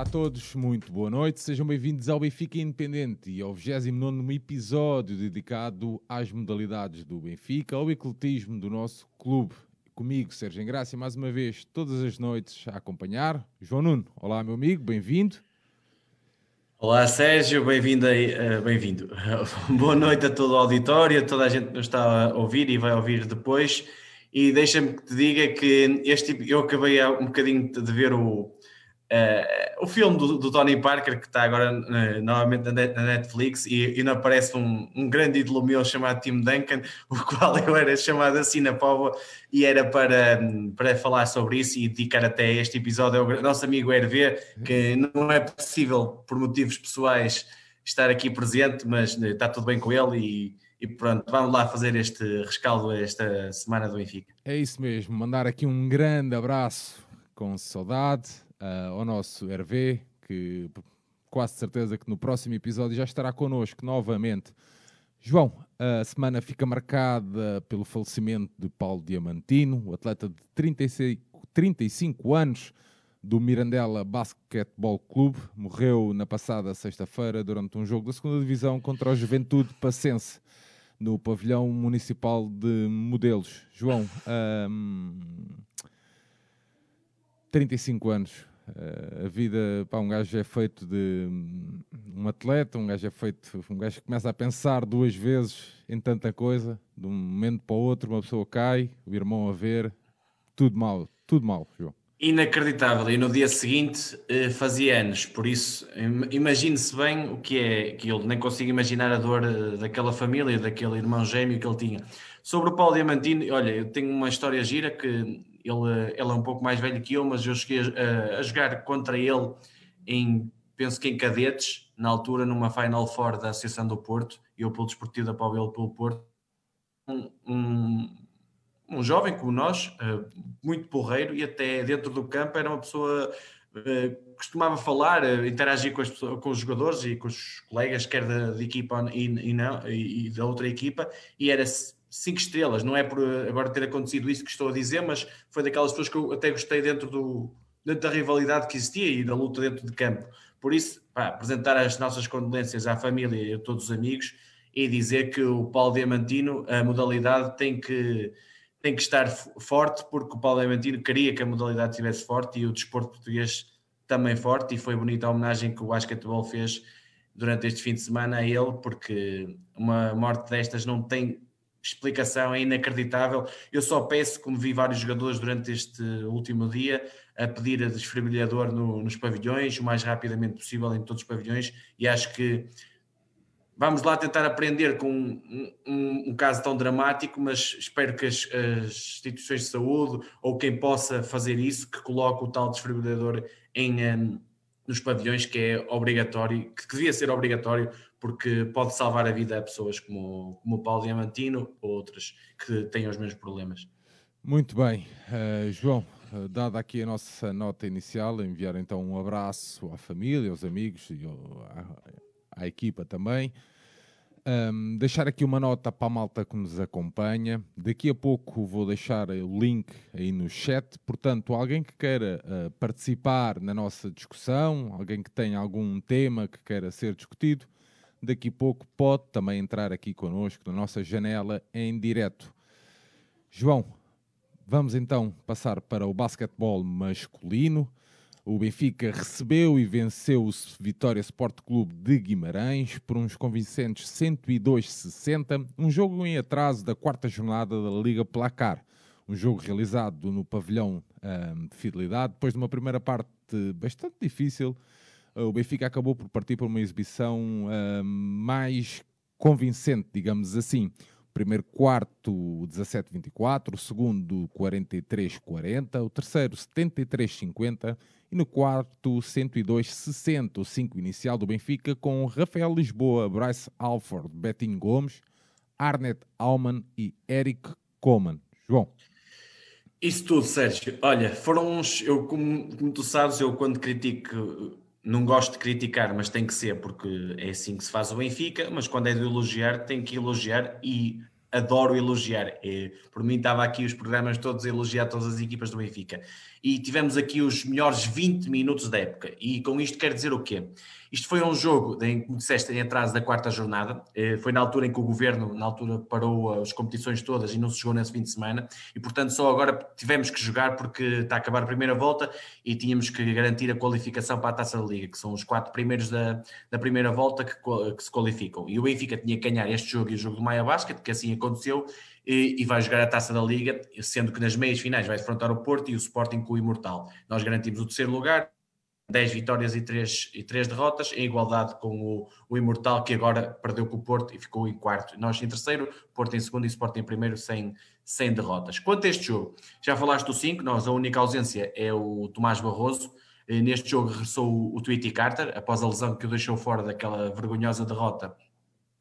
Olá a todos, muito boa noite. Sejam bem-vindos ao Benfica Independente e ao 29 episódio dedicado às modalidades do Benfica, ao ecletismo do nosso clube. Comigo, Sérgio Engrácia, mais uma vez, todas as noites a acompanhar. João Nuno, olá meu amigo, bem-vindo. Olá Sérgio, bem-vindo uh, bem-vindo. Boa noite a todo o auditório, a toda a gente que nos está a ouvir e vai ouvir depois. E deixa-me que te diga que este eu acabei um bocadinho de ver o, Uh, o filme do, do, Tony Parker, que está agora uh, novamente na, Netflix, e, e não aparece um, um, grande ídolo meu chamado Tim Duncan, o qual eu era chamado assim na Póvoa, e era para, para falar sobre isso e dedicar até este episódio ao nosso amigo Hervé, que não é possível, por motivos pessoais, estar aqui presente, mas uh, está tudo bem com ele e, e pronto, vamos lá fazer este rescaldo esta semana do Benfica. É isso mesmo, mandar aqui um grande abraço com saudade uh, ao nosso Hervé, que quase certeza que no próximo episódio já estará connosco novamente. João, a semana fica marcada pelo falecimento de Paulo Diamantino, o atleta de 36, 35 anos do Mirandela Basketball Clube. Morreu na passada sexta-feira durante um jogo da segunda Divisão contra o Juventude Passense, no pavilhão municipal de Modelos. João, um, 35 anos, a vida, pá, um gajo é feito de um atleta, um gajo é feito, um gajo começa a pensar duas vezes em tanta coisa, de um momento para o outro, uma pessoa cai, o irmão a ver, tudo mal, tudo mal, João. Inacreditável, e no dia seguinte uh, fazia anos, por isso imagine-se bem o que é que ele nem consigo imaginar a dor uh, daquela família, daquele irmão gêmeo que ele tinha. Sobre o Paulo Diamantino, olha, eu tenho uma história gira que ele, ele é um pouco mais velho que eu, mas eu cheguei a, a jogar contra ele em, penso que em cadetes, na altura, numa Final Four da Associação do Porto, eu pelo Desportivo da Pau ele pelo Porto. Um, um, um, jovem como nós, eh, muito porreiro, e até dentro do campo era uma pessoa Uh, costumava falar, uh, interagir com, pessoas, com, os jogadores e com os colegas, quer da, de equipa e, e, não, e, e, da outra equipa, e era cinco estrelas, não é por agora ter acontecido isso que estou a dizer, mas foi daquelas pessoas que eu até gostei dentro, do, dentro da rivalidade que existia e da luta dentro de campo. Por isso, pá, apresentar as nossas condolências à família e a todos os amigos e dizer que o Paulo Diamantino, a modalidade tem que, tem que estar forte, porque o Paulo Diamantino queria que a modalidade estivesse forte e o desporto português também forte, e foi bonita a homenagem que o basquetebol fez durante este fim de semana a ele, porque uma morte destas não tem explicação é inacreditável. Eu só peço, como vi vários jogadores durante este último dia, a pedir a desfibrilhador no, nos pavilhões, o mais rapidamente possível em todos os pavilhões, e acho que vamos lá tentar aprender com um, um, um caso tão dramático, mas espero que as, as, instituições de saúde ou quem possa fazer isso, que coloque o tal desfibrilhador em, um, nos pavilhões, que é obrigatório, que devia ser obrigatório porque pode salvar a vida a pessoas como, como o Paulo Diamantino ou outras que têm os mesmos problemas. Muito bem, uh, João, uh, dada aqui a nossa nota inicial, enviar então um abraço à família, aos amigos e ao, à, à, equipa também. Um, deixar aqui uma nota para a malta que nos acompanha. Daqui a pouco vou deixar o link aí no chat. Portanto, alguém que queira uh, participar na nossa discussão, alguém que tenha algum tema que queira ser discutido, daqui a pouco pode também entrar aqui connosco na nossa janela em direto. João, vamos então passar para o basquetebol masculino. O Benfica recebeu e venceu o Vitória Sport Clube de Guimarães por uns convincentes 102-60, um jogo em atraso da quarta jornada da Liga Placar. Um jogo realizado no pavilhão um, de Fidelidade, depois de uma primeira parte bastante difícil, o Benfica acabou por partir para uma exibição uh, mais convincente, digamos assim. Primeiro quarto, 17-24, o segundo, 43-40, o terceiro, 73-50 e no quarto, 102-60, o 5 inicial do Benfica com Rafael Lisboa, Bryce Alford, Betinho Gomes, Arnett Alman e Eric Coman. João. Isso tudo, Sérgio. Olha, foram uns. Eu, como, como tu sabes, eu quando critico não gosto de criticar, mas tem que ser, porque é assim que se faz o Benfica, mas quando é de elogiar, tem que elogiar e adoro elogiar. E, por mim estava aqui os programas todos a elogiar todas as equipas do Benfica. E tivemos aqui os melhores 20 minutos da época. E com isto quer dizer o quê? Isto foi um jogo, como disseste, em atraso da quarta jornada. Eh, foi na altura em que o governo, na altura, parou as competições todas e não se jogou nesse fim de semana. E, portanto, só agora tivemos que jogar porque está a acabar a primeira volta e tínhamos que garantir a qualificação para a Taça da Liga, que são os quatro primeiros da, da primeira volta que, que se qualificam. E o Benfica tinha que ganhar este jogo e o jogo do Maia Basket, que assim aconteceu, e, e, vai jogar a Taça da Liga, sendo que nas meias finais vai enfrentar o Porto e o Sporting com o Imortal. Nós garantimos o terceiro lugar, 10 vitórias e 3, e 3 derrotas, em igualdade com o, o Imortal, que agora perdeu com o Porto e ficou em quarto. Nós em terceiro, Porto em segundo e Sporting em primeiro, sem, sem derrotas. Quanto a este jogo, já falaste do 5, nós a única ausência é o Tomás Barroso. Neste jogo regressou o, o Tweety Carter, após a lesão que o deixou fora daquela vergonhosa derrota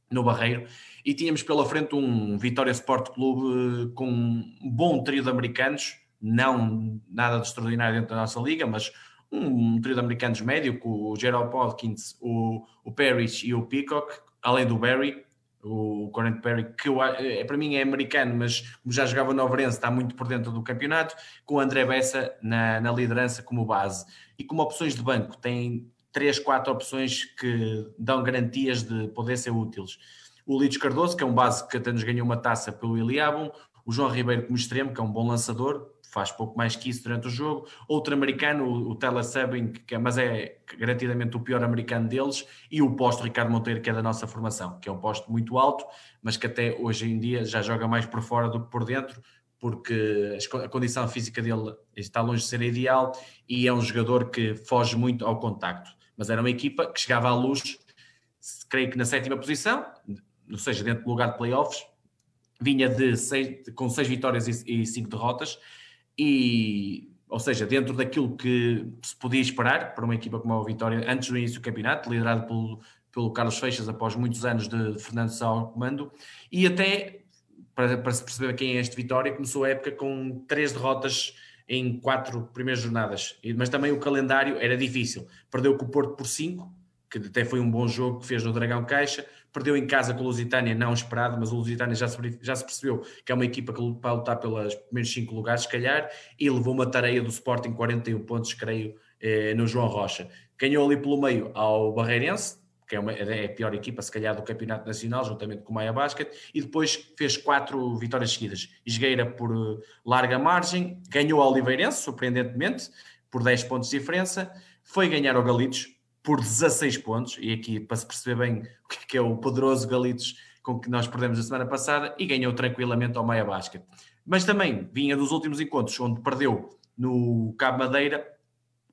no Barreiro. E tínhamos pela frente um Vitória Sport Clube com um bom trio de americanos, não nada de extraordinário dentro da nossa liga, mas um trio de americanos médio, com o Gerald Podkins, o, o Parrish e o Peacock, além do Barry, o Corrent Perry, que eu, é, para mim é americano, mas como já jogava no Overense, está muito por dentro do campeonato, com o André Bessa na, na liderança como base. E como opções de banco, tem três, quatro opções que dão garantias de poder ser úteis. O Lides Cardoso, que é um base que até nos ganhou uma taça pelo Iliabum, o João Ribeiro como extremo, que é um bom lançador, faz pouco mais que isso durante o jogo. Outro americano, o, Tela Sabin, que é, mas é garantidamente o pior americano deles, e o posto Ricardo Monteiro, que é da nossa formação, que é um posto muito alto, mas que até hoje em dia já joga mais por fora do que por dentro, porque a condição física dele está longe de ser ideal e é um jogador que foge muito ao contacto. Mas era uma equipa que chegava à luz, creio que na sétima posição, ou seja, dentro do lugar de playoffs, vinha de seis, com seis vitórias e, e cinco derrotas, e, ou seja, dentro daquilo que se podia esperar para uma equipa como a Vitória antes do início do campeonato, liderado pelo, pelo Carlos Feixas após muitos anos de Fernando Sá ao comando, e até para, para, se perceber quem é este Vitória, começou a época com três derrotas em quatro primeiras jornadas, mas também o calendário era difícil. Perdeu com o Porto por cinco, que até foi um bom jogo que fez no Dragão Caixa, perdeu em casa com o Lusitânia, não esperado, mas o Lusitânia já se, já se percebeu que é uma equipa que para lutar pelos primeiros cinco lugares, se calhar, e levou uma tareia do Sporting 41 pontos, creio, eh, no João Rocha. Ganhou ali pelo meio ao Barreirense, que é, uma, é a pior equipa, se calhar, do Campeonato Nacional, juntamente com o Maia Basket, e depois fez quatro vitórias seguidas. Esgueira por eh, larga margem, ganhou ao Oliveirense, surpreendentemente, por 10 pontos de diferença, foi ganhar ao Galitos, por 16 pontos, e aqui para se perceber bem o que é o poderoso Galitos com que nós perdemos a semana passada, e ganhou tranquilamente ao Maia Basket. Mas também vinha dos últimos encontros, onde perdeu no Cabo Madeira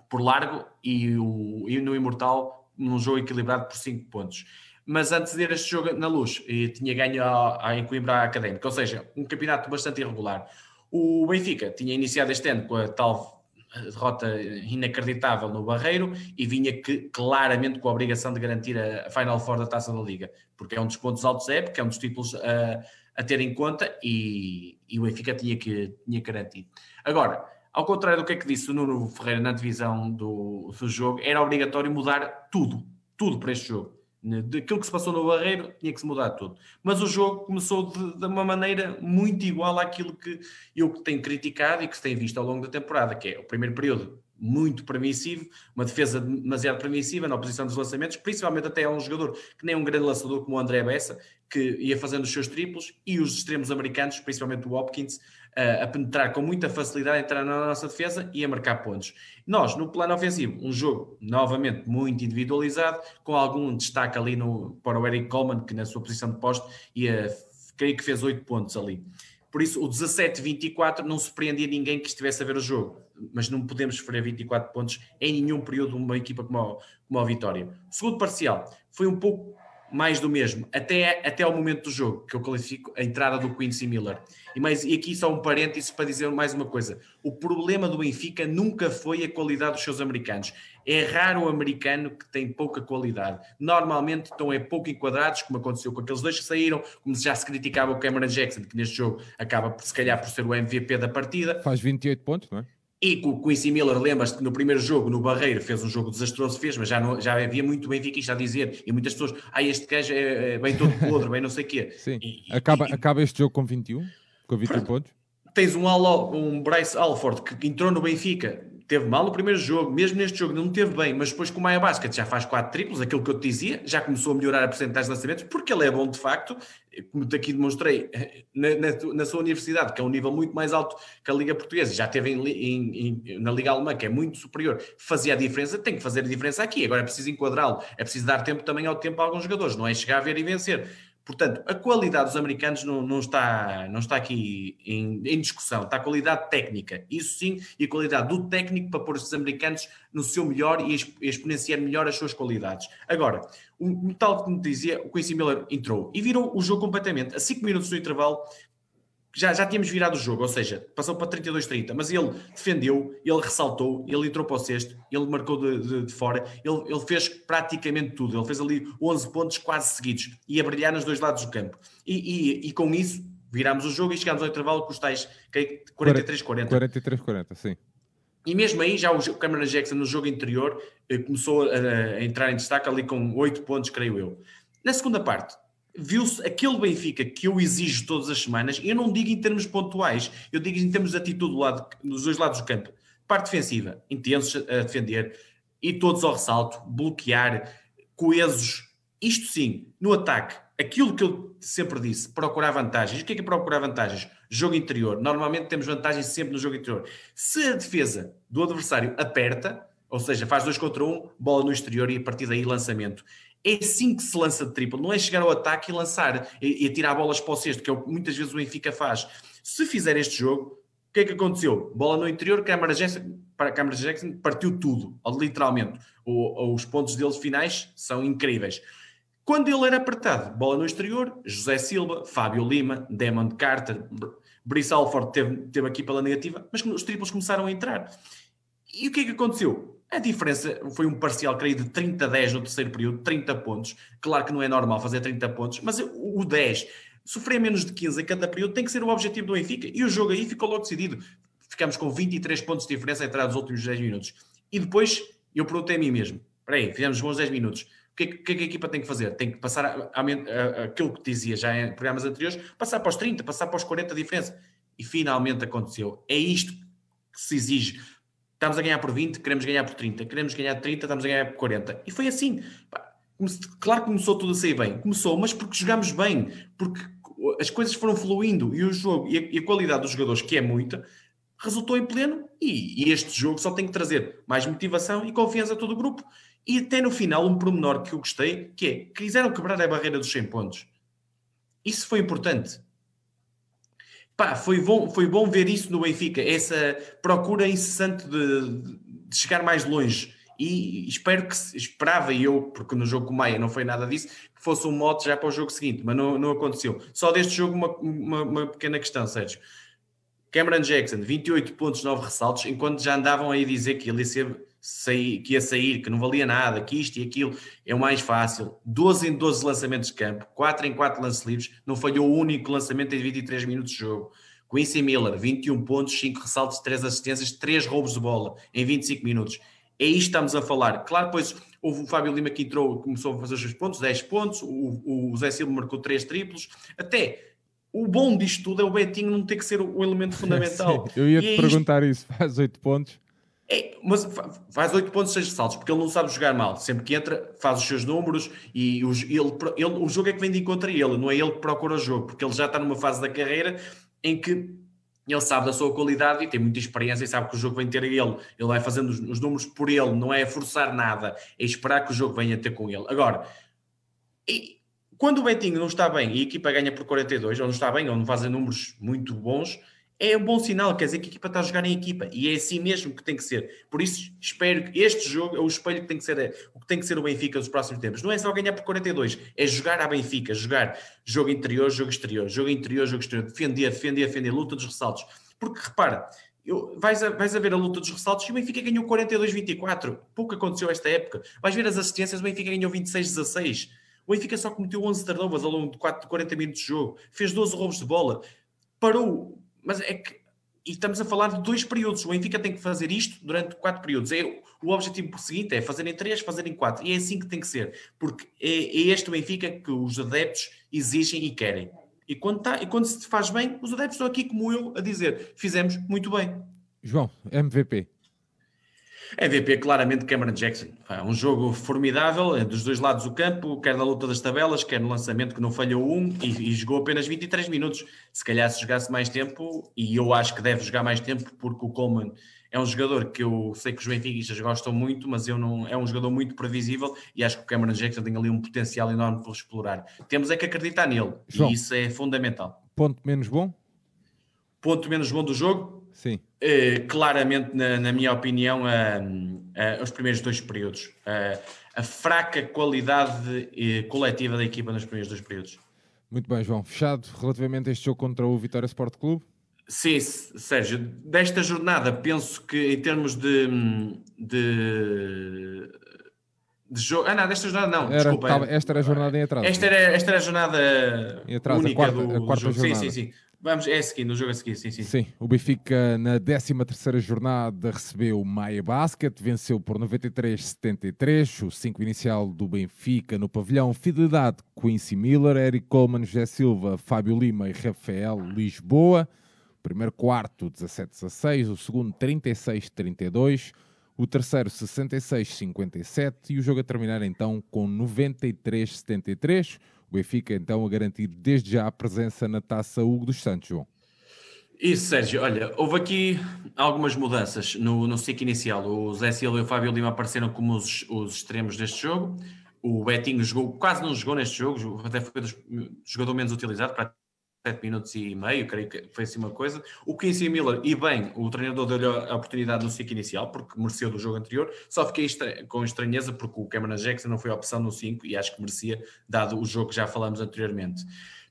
por largo e, o, e no Imortal num jogo equilibrado por 5 pontos. Mas antes de este jogo na luz, tinha ganho a, a Coimbra Académica, ou seja, um campeonato bastante irregular. O Benfica tinha iniciado este ano com a tal derrota inacreditável no Barreiro e vinha que, claramente com a obrigação de garantir a Final Four da Taça da Liga, porque é um dos pontos altos da época, é um dos títulos a, a ter em conta e, e o Benfica tinha que, tinha que garantir. Agora, ao contrário do que é que disse o Nuno Ferreira na divisão do, do jogo, era obrigatório mudar tudo, tudo para este jogo. Daquilo que se passou no Barreiro, tinha que se mudar tudo. Mas o jogo começou de, de, uma maneira muito igual àquilo que eu tenho criticado e que se tem visto ao longo da temporada, que é o primeiro período muito permissivo, uma defesa demasiado permissiva na oposição dos lançamentos, principalmente até a um jogador que nem um grande lançador como o André Bessa, que ia fazendo os seus triplos, e os extremos americanos, principalmente o Hopkins, a penetrar com muita facilidade, a entrar na nossa defesa e a marcar pontos. Nós, no plano ofensivo, um jogo novamente muito individualizado, com algum destaque ali no, para o Eric Coleman, que na sua posição de poste, ia, creio que fez 8 pontos ali. Por isso, o 17-24 não surpreendia ninguém que estivesse a ver o jogo, mas não podemos sofrer 24 pontos em nenhum período uma equipa como a, como a Vitória. O segundo parcial foi um pouco mais do mesmo, até, até ao momento do jogo, que eu qualifico a entrada do Quincy Miller. E, mais, e aqui só um parênteses para dizer mais uma coisa: o problema do Benfica nunca foi a qualidade dos seus americanos. É raro o americano que tem pouca qualidade. Normalmente estão é pouco enquadrados, como aconteceu com aqueles dois que saíram, como já se criticava o Cameron Jackson, que neste jogo acaba, se calhar, por ser o MVP da partida. Faz 28 pontos, não é? E com o Quincy Miller, lembras-te que no primeiro jogo, no Barreiro, fez um jogo desastroso, fez, mas já, não, já havia muito Benfica a dizer, e muitas pessoas, ah, este gajo é, é bem todo podre, bem não sei o quê. Sim. E, acaba, e, acaba este jogo com 21, com 21 pontos. Tens um, um Bryce Alford que entrou no Benfica, teve mal no primeiro jogo, mesmo neste jogo não teve bem, mas depois com o Maia Basket já faz quatro triplos, aquilo que eu te dizia, já começou a melhorar a porcentagem de lançamentos, porque ele é bom de facto, como aqui demonstrei, na, na, na, sua universidade, que é um nível muito mais alto que a Liga Portuguesa, já teve em, em, em, na Liga Alemã, que é muito superior, fazia a diferença, tem que fazer a diferença aqui, agora é preciso enquadrá-lo, é preciso dar tempo também ao tempo a alguns jogadores, não é chegar a ver e vencer. Portanto, a qualidade dos americanos não, não está, não está aqui em, em, discussão, está a qualidade técnica, isso sim, e a qualidade do técnico para pôr os americanos no seu melhor e exponenciar melhor as suas qualidades. Agora, tal como dizia, o Quincy Miller entrou e virou o jogo completamente. A 5 minutos do intervalo, já, já tínhamos virado o jogo, ou seja, passou para 32-30, mas ele defendeu, ele ressaltou, ele entrou para o sexto, ele marcou de, de, de, fora, ele, ele fez praticamente tudo, ele fez ali 11 pontos quase seguidos e a brilhar nos dois lados do campo. E, e, e com isso virámos o jogo e chegámos ao intervalo com os tais 43-40. 43-40, sim. E mesmo aí, já o Cameron Jackson no jogo anterior eh, começou a, a entrar em destaque ali com 8 pontos, creio eu. Na segunda parte, viu-se aquele Benfica que eu exijo todas as semanas, eu não digo em termos pontuais, eu digo em termos de atitude do lado, dos dois lados do campo. Parte defensiva, intensos a defender, e todos ao ressalto, bloquear, coesos. Isto sim, no ataque, aquilo que eu sempre disse, procurar vantagens. O que é que é procurar vantagens? Jogo interior. Normalmente temos vantagens sempre no jogo interior. Se a defesa do adversário aperta, ou seja, faz dois contra um, bola no exterior e a partir daí lançamento é assim que se lança de triplo, não é chegar ao ataque e lançar e, e tirar bolas para o cesto, que é o que muitas vezes o Benfica faz. Se fizer este jogo, o que é que aconteceu? Bola no interior, Câmara Jackson, para Câmara Jackson partiu tudo, literalmente. O, os pontos deles finais são incríveis. Quando ele era apertado, bola no exterior, José Silva, Fábio Lima, Demond Carter, Brice Alford teve, teve aqui pela negativa, mas os triplos começaram a entrar. E o que é que aconteceu? A diferença foi um parcial, creio, de 30 a 10 no terceiro período, 30 pontos. Claro que não é normal fazer 30 pontos, mas o 10, sofrer menos de 15 em cada período, tem que ser o objetivo do Benfica. E o jogo aí ficou logo decidido. Ficamos com 23 pontos de diferença entre os últimos 10 minutos. E depois eu perguntei a mim mesmo: espera aí, fizemos bons 10 minutos. O que, é, que, é a equipa tem que fazer? Tem que passar a, a, a, aquilo que dizia já em programas anteriores, passar para os 30, passar para os 40 a diferença. E finalmente aconteceu. É isto que se exige estamos a ganhar por 20, queremos ganhar por 30, queremos ganhar 30, estamos a ganhar por 40. E foi assim. Claro que começou tudo a sair bem, começou, mas porque jogámos bem, porque as coisas foram fluindo e o jogo e a, qualidade dos jogadores, que é muita, resultou em pleno. E, e, este jogo só tem que trazer mais motivação e confiança a todo o grupo. E até no final, um pormenor que eu gostei, que é quiseram quebrar a barreira dos 100 pontos. Isso foi importante. Pá, foi bom, foi bom ver isso no Benfica, essa procura incessante de, de chegar mais longe. E espero que esperava eu, porque no jogo com o Maia não foi nada disso, que fosse um mote já para o jogo seguinte, mas não, não aconteceu. Só deste jogo, uma, uma, uma pequena questão, Sérgio. Cameron Jackson, 28 pontos, 9 ressaltos, enquanto já andavam aí a dizer que ele ia ser sair, que ia sair, que não valia nada, que isto e aquilo é o mais fácil. 12 em 12 lançamentos de campo, 4 em 4 lances livres, não falhou o único lançamento em 23 minutos de jogo. Quincy Miller, 21 pontos, 5 ressaltos, 3 assistências, 3 roubos de bola em 25 minutos. É isto que estamos a falar. Claro, depois houve o Fábio Lima que entrou, começou a fazer os seus pontos, 10 pontos, o, o Zé Silva marcou 3 triplos. Até o bom disto tudo é o Betinho não ter que ser o elemento fundamental. Sim, eu ia te é perguntar isto. isso, faz 8 pontos é, mas faz 8 pontos, 6 ressaltos, porque ele não sabe jogar mal. Sempre que entra, faz os seus números e os, ele, ele, o jogo é que vem de encontro a ele, não é ele que procura o jogo, porque ele já está numa fase da carreira em que ele sabe da sua qualidade e tem muita experiência e sabe que o jogo vem ter a ele. Ele vai fazendo os, os números por ele, não é forçar nada, é esperar que o jogo venha ter com ele. Agora, e, quando o Betinho não está bem e a equipa ganha por 42, ou não está bem, ou não fazem números muito bons é um bom sinal, quer dizer que a equipa está a jogar em equipa e é assim mesmo que tem que ser. Por isso, espero que este jogo é o espelho que tem que ser é, o que tem que ser o Benfica nos próximos tempos. Não é só ganhar por 42, é jogar à Benfica, jogar jogo interior, jogo exterior, jogo interior, jogo exterior, defender, defender, defender, luta dos ressaltos. Porque repara, eu, vais, a, vais a ver a luta dos ressaltos e o Benfica ganhou 42-24. Pouco aconteceu esta época. Vais ver as assistências, o Benfica ganhou 26-16. O Benfica só cometeu 11 turnovers ao longo de 4, 40 minutos de jogo, fez 12 roubos de bola, parou mas é que e estamos a falar de dois períodos. O Benfica tem que fazer isto durante quatro períodos. É, o objetivo seguinte é fazer em três, fazer em quatro. E é assim que tem que ser. Porque é, é este o Benfica que os adeptos exigem e querem. E quando, tá, e quando se faz bem, os adeptos estão aqui como eu a dizer, fizemos muito bem. João, MVP. MVP, claramente Cameron Jackson. Um jogo formidável, é dos dois lados do campo, quer na luta das tabelas, quer no lançamento que não falhou um e, e, jogou apenas 23 minutos. Se calhar se jogasse mais tempo, e eu acho que deve jogar mais tempo, porque o Coleman é um jogador que eu sei que os benfiquistas gostam muito, mas eu não é um jogador muito previsível e acho que o Cameron Jackson tem ali um potencial enorme para explorar. Temos é que acreditar nele João, e isso é fundamental. Ponto menos bom? Ponto menos bom do jogo? Sim. Uh, claramente, na, na, minha opinião, uh, os primeiros dois períodos. a fraca qualidade coletiva da equipa nos primeiros dois períodos. Muito bem, João. Fechado relativamente a este jogo contra o Vitória Sport Clube? Sim, Sérgio. Desta jornada, penso que em termos de, de de jogo. Ah, não, desta jornada não. Era, desculpa. Tava, esta era a jornada em atraso. Esta era, esta era a jornada atraso, única a quarta, do, a quarta jogo. Jornada. Sim, sim, sim. Vamos, é a seguir, no jogo a seguir, sim, sim. Sim, o Benfica na 13ª jornada recebeu Maia Basket, venceu por 93-73, o 5 inicial do Benfica no pavilhão, Fidelidade, Quincy Miller, Eric Coleman, José Silva, Fábio Lima e Rafael Lisboa. Primeiro quarto 17-16, o segundo 36-32, o terceiro 66-57 e o jogo a terminar então com 93-73. O Benfica então a garantir desde já a presença na taça Hugo dos Santos, João. Isso, Sérgio. Olha, houve aqui algumas mudanças no, no ciclo inicial. O Zé Silva e o Fábio Lima apareceram como os, os extremos deste jogo. O Betinho jogou, quase não jogou neste jogo, até foi o jogador menos utilizado, 7 minutos e meio, creio que foi assim uma coisa. O Quincy Miller, e bem, o treinador deu-lhe a oportunidade no ciclo inicial, porque mereceu do jogo anterior. Só fiquei com estranheza porque o Cameron Jackson não foi a opção no 5 e acho que merecia, dado o jogo que já falamos anteriormente.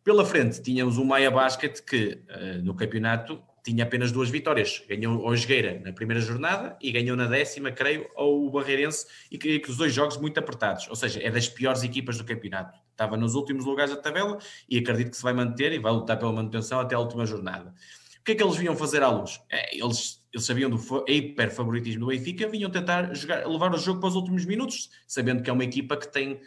Pela frente, tínhamos o Maia Basket, que uh, no campeonato tinha apenas duas vitórias. Ganhou o Jogueira na primeira jornada e ganhou na décima, creio, ao Barreirense, e que, que os dois jogos muito apertados. Ou seja, é das piores equipas do campeonato. Estava nos últimos lugares da tabela e acredito que se vai manter e vai lutar pela manutenção até a última jornada. O que é que eles vinham fazer à luz? É, eles, eles sabiam do hiper favoritismo do Benfica, vinham tentar jogar, levar o jogo para os últimos minutos, sabendo que é uma equipa que tem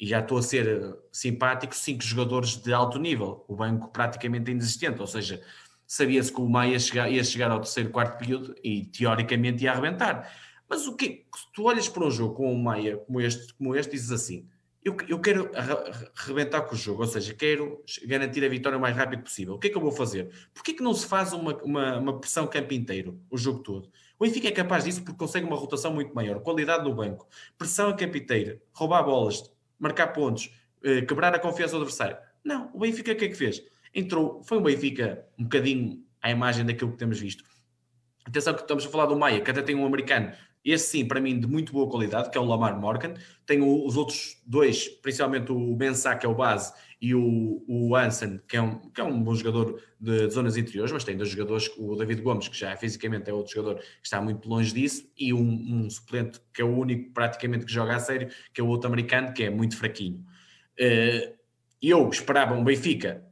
e já estou a ser simpático, cinco jogadores de alto nível, o banco praticamente inexistente, ou seja, sabia-se que o Maia ia chegar, ia chegar ao terceiro, quarto período e teoricamente ia arrebentar. Mas o que tu olhas para um jogo com o Maia como este, como este dizes assim, eu, eu quero arrebentar com o jogo, ou seja, quero garantir a vitória o mais rápido possível. O que é que eu vou fazer? Porquê que não se faz uma, uma, uma pressão campo inteiro, o jogo todo? O Benfica é capaz disso porque consegue uma rotação muito maior, qualidade no banco, pressão a campo inteiro, roubar bolas, marcar pontos, eh, quebrar a confiança do adversário. Não, o Benfica o que é que fez? entrou, foi um Benfica um bocadinho à imagem daquilo que temos visto. Atenção que estamos a falar do Maia, que até tem um americano, esse sim, para mim, de muito boa qualidade, que é o Lamar Morgan. Tem os outros dois, principalmente o Mensah, que é o base, e o, o Hansen, que é, um, que é um bom jogador de, de, zonas interiores, mas tem dois jogadores, o David Gomes, que já fisicamente é outro jogador que está muito longe disso, e um, um suplente que é o único praticamente que joga a sério, que é o outro americano, que é muito fraquinho. Uh, eu esperava um Benfica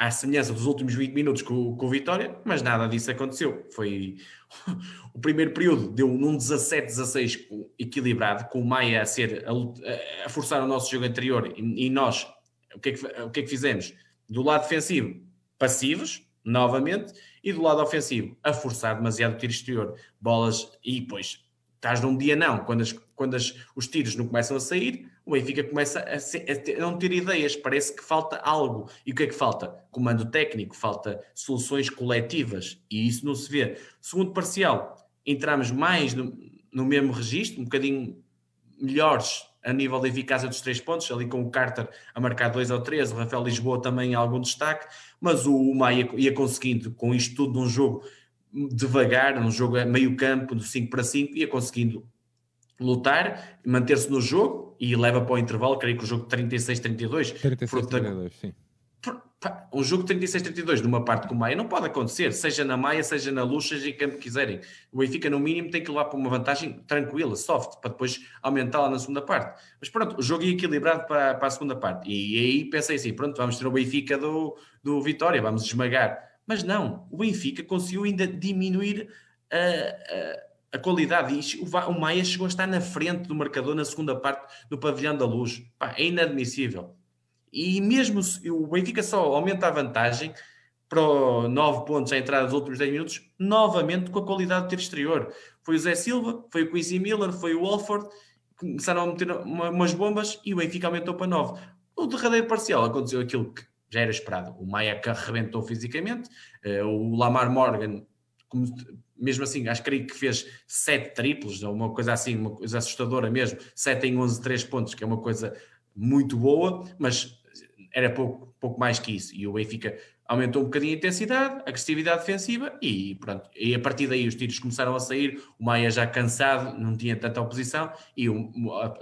à semelhança dos últimos 20 minutos com, com o Vitória, mas nada disso aconteceu. Foi o primeiro período deu num 17-16 equilibrado, com o Maia a ser a, a, forçar o nosso jogo anterior e, e nós o que, é que, o que é que fizemos? Do lado defensivo, passivos, novamente, e do lado ofensivo, a forçar demasiado o tiro exterior, bolas, e depois estás num dia não, quando, as, quando as, os tiros não começam a sair, o Benfica começa a, ser, a, ter, a, não ter ideias, parece que falta algo. E o que é que falta? Comando técnico, falta soluções coletivas, e isso não se vê. Segundo parcial, entramos mais no, no mesmo registro, um bocadinho melhores a nível da eficácia dos três pontos, ali com o Carter a marcar 2 ou 3, o Rafael Lisboa também algum destaque, mas o Maia ia conseguindo, com isto tudo num jogo devagar, num jogo a meio campo, do 5 para 5, ia conseguindo lutar, manter-se no jogo e leva para o intervalo, creio que o jogo 36-32. 36-32, sim. Um jogo 36-32 numa parte com o Maia não pode acontecer, seja na Maia, seja na Luz, seja em campo que quiserem. O Benfica, no mínimo, tem que levar para uma vantagem tranquila, soft, para depois aumentá-la na segunda parte. Mas pronto, o jogo ia equilibrado para, para a segunda parte. E, e aí pensei assim: pronto, vamos ter o Benfica do, do Vitória, vamos esmagar Mas não, o Benfica conseguiu ainda diminuir a, a, a qualidade. E o Maia chegou a estar na frente do marcador na segunda parte do pavilhão da luz. Pá, é inadmissível. E mesmo o Benfica só aumenta a vantagem para 9 pontos à entrada dos últimos 10 minutos, novamente com a qualidade do tiro exterior. Foi o Zé Silva, foi o Quincy Miller, foi o Walford, começaram a meter uma, umas bombas e o Benfica aumentou para 9. O derradeiro parcial aconteceu aquilo que já era esperado. O Maia que arrebentou fisicamente, uh, o Lamar Morgan, mesmo assim, acho que que fez 7 triplos, uma coisa assim, uma coisa assustadora mesmo, 7 em 11, 3 pontos, que é uma coisa muito boa, mas era pouco, pouco mais que isso. E o Benfica aumentou um bocadinho a intensidade, a agressividade defensiva e pronto. E a partir daí os tiros começaram a sair, o Maia já cansado, não tinha tanta oposição e o,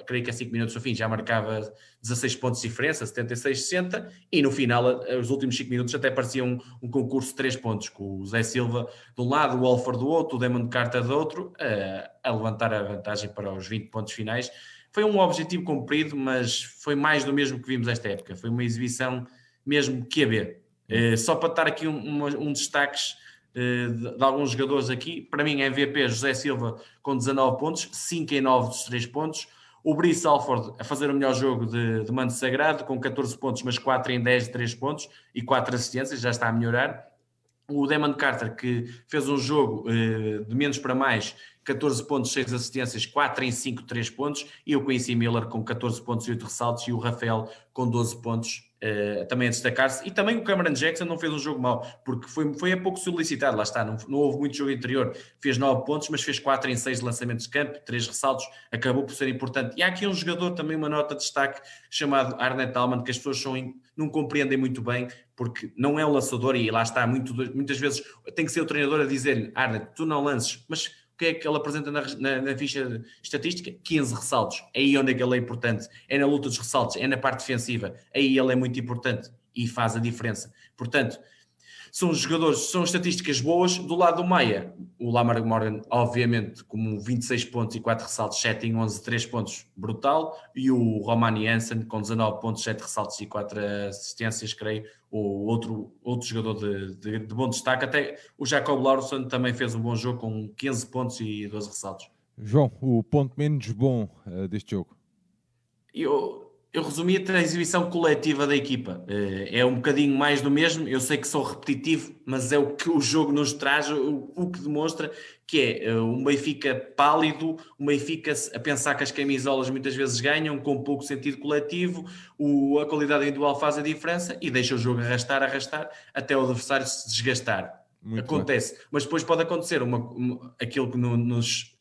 creio que a 5 minutos do fim já marcava 16 pontos de diferença, 76-60 e no final, os últimos 5 minutos até parecia um, um, concurso de 3 pontos, com o Zé Silva de um lado, o Walford do outro, o Demon Carta do outro, a, a levantar a vantagem para os 20 pontos finais. Foi um objetivo cumprido, mas foi mais do mesmo que vimos esta época. Foi uma exibição mesmo que a ver só para dar aqui um, um destaques uh, de, de, alguns jogadores aqui, para mim MVP José Silva com 19 pontos, 5 em 9 dos 3 pontos, o Brice Alford a fazer o melhor jogo de, de Mano Sagrado com 14 pontos, mas 4 em 10 de 3 pontos e 4 assistências, já está a melhorar. O Demon Carter que fez um jogo uh, de menos para mais, 14 pontos, 6 assistências, 4 em 5, 3 pontos, e o Quincy Miller com 14 pontos e 8 ressaltos, e o Rafael com 12 pontos Uh, também a destacar-se. E também o Cameron Jackson não fez um jogo mau, porque foi, foi a pouco solicitado, lá está, não, não houve muito jogo interior. Fez 9 pontos, mas fez 4 em 6 lançamentos de campo, 3 ressaltos, acabou por ser importante. E há aqui um jogador, também uma nota de destaque, chamado Arnett Alman, que as pessoas são, não compreendem muito bem, porque não é um lançador e lá está, muito, muitas vezes tem que ser o treinador a dizer-lhe, Arnett, tu não lances, mas que é que ele apresenta na, na, na, ficha estatística? 15 ressaltos. É aí onde é que ele é importante. É na luta dos ressaltos, é na parte defensiva. Aí ele é muito importante e faz a diferença. Portanto, são jogadores, são estatísticas boas. Do lado do Maia, o Lamar Morgan, obviamente, como 26 pontos e 4 ressaltos, 7 em 11, 3 pontos, brutal. E o Romani Hansen, com 19 pontos, 7 ressaltos e 4 assistências, creio, o outro, outro jogador de, de, de bom destaque. Até o Jacob Lawson também fez um bom jogo, com 15 pontos e 12 ressaltos. João, o ponto menos bom uh, deste jogo? Eu, eu resumi a exibição coletiva da equipa. Eh, é um bocadinho mais do mesmo. Eu sei que sou repetitivo, mas é o que o jogo nos traz, o, que demonstra que é eh, um Benfica pálido, um Benfica a pensar que as camisolas muitas vezes ganham, com pouco sentido coletivo, o, a qualidade individual faz a diferença e deixa o jogo arrastar, arrastar, até o adversário se desgastar. Muito Acontece. Bem. Mas depois pode acontecer uma, uma aquilo que no, nos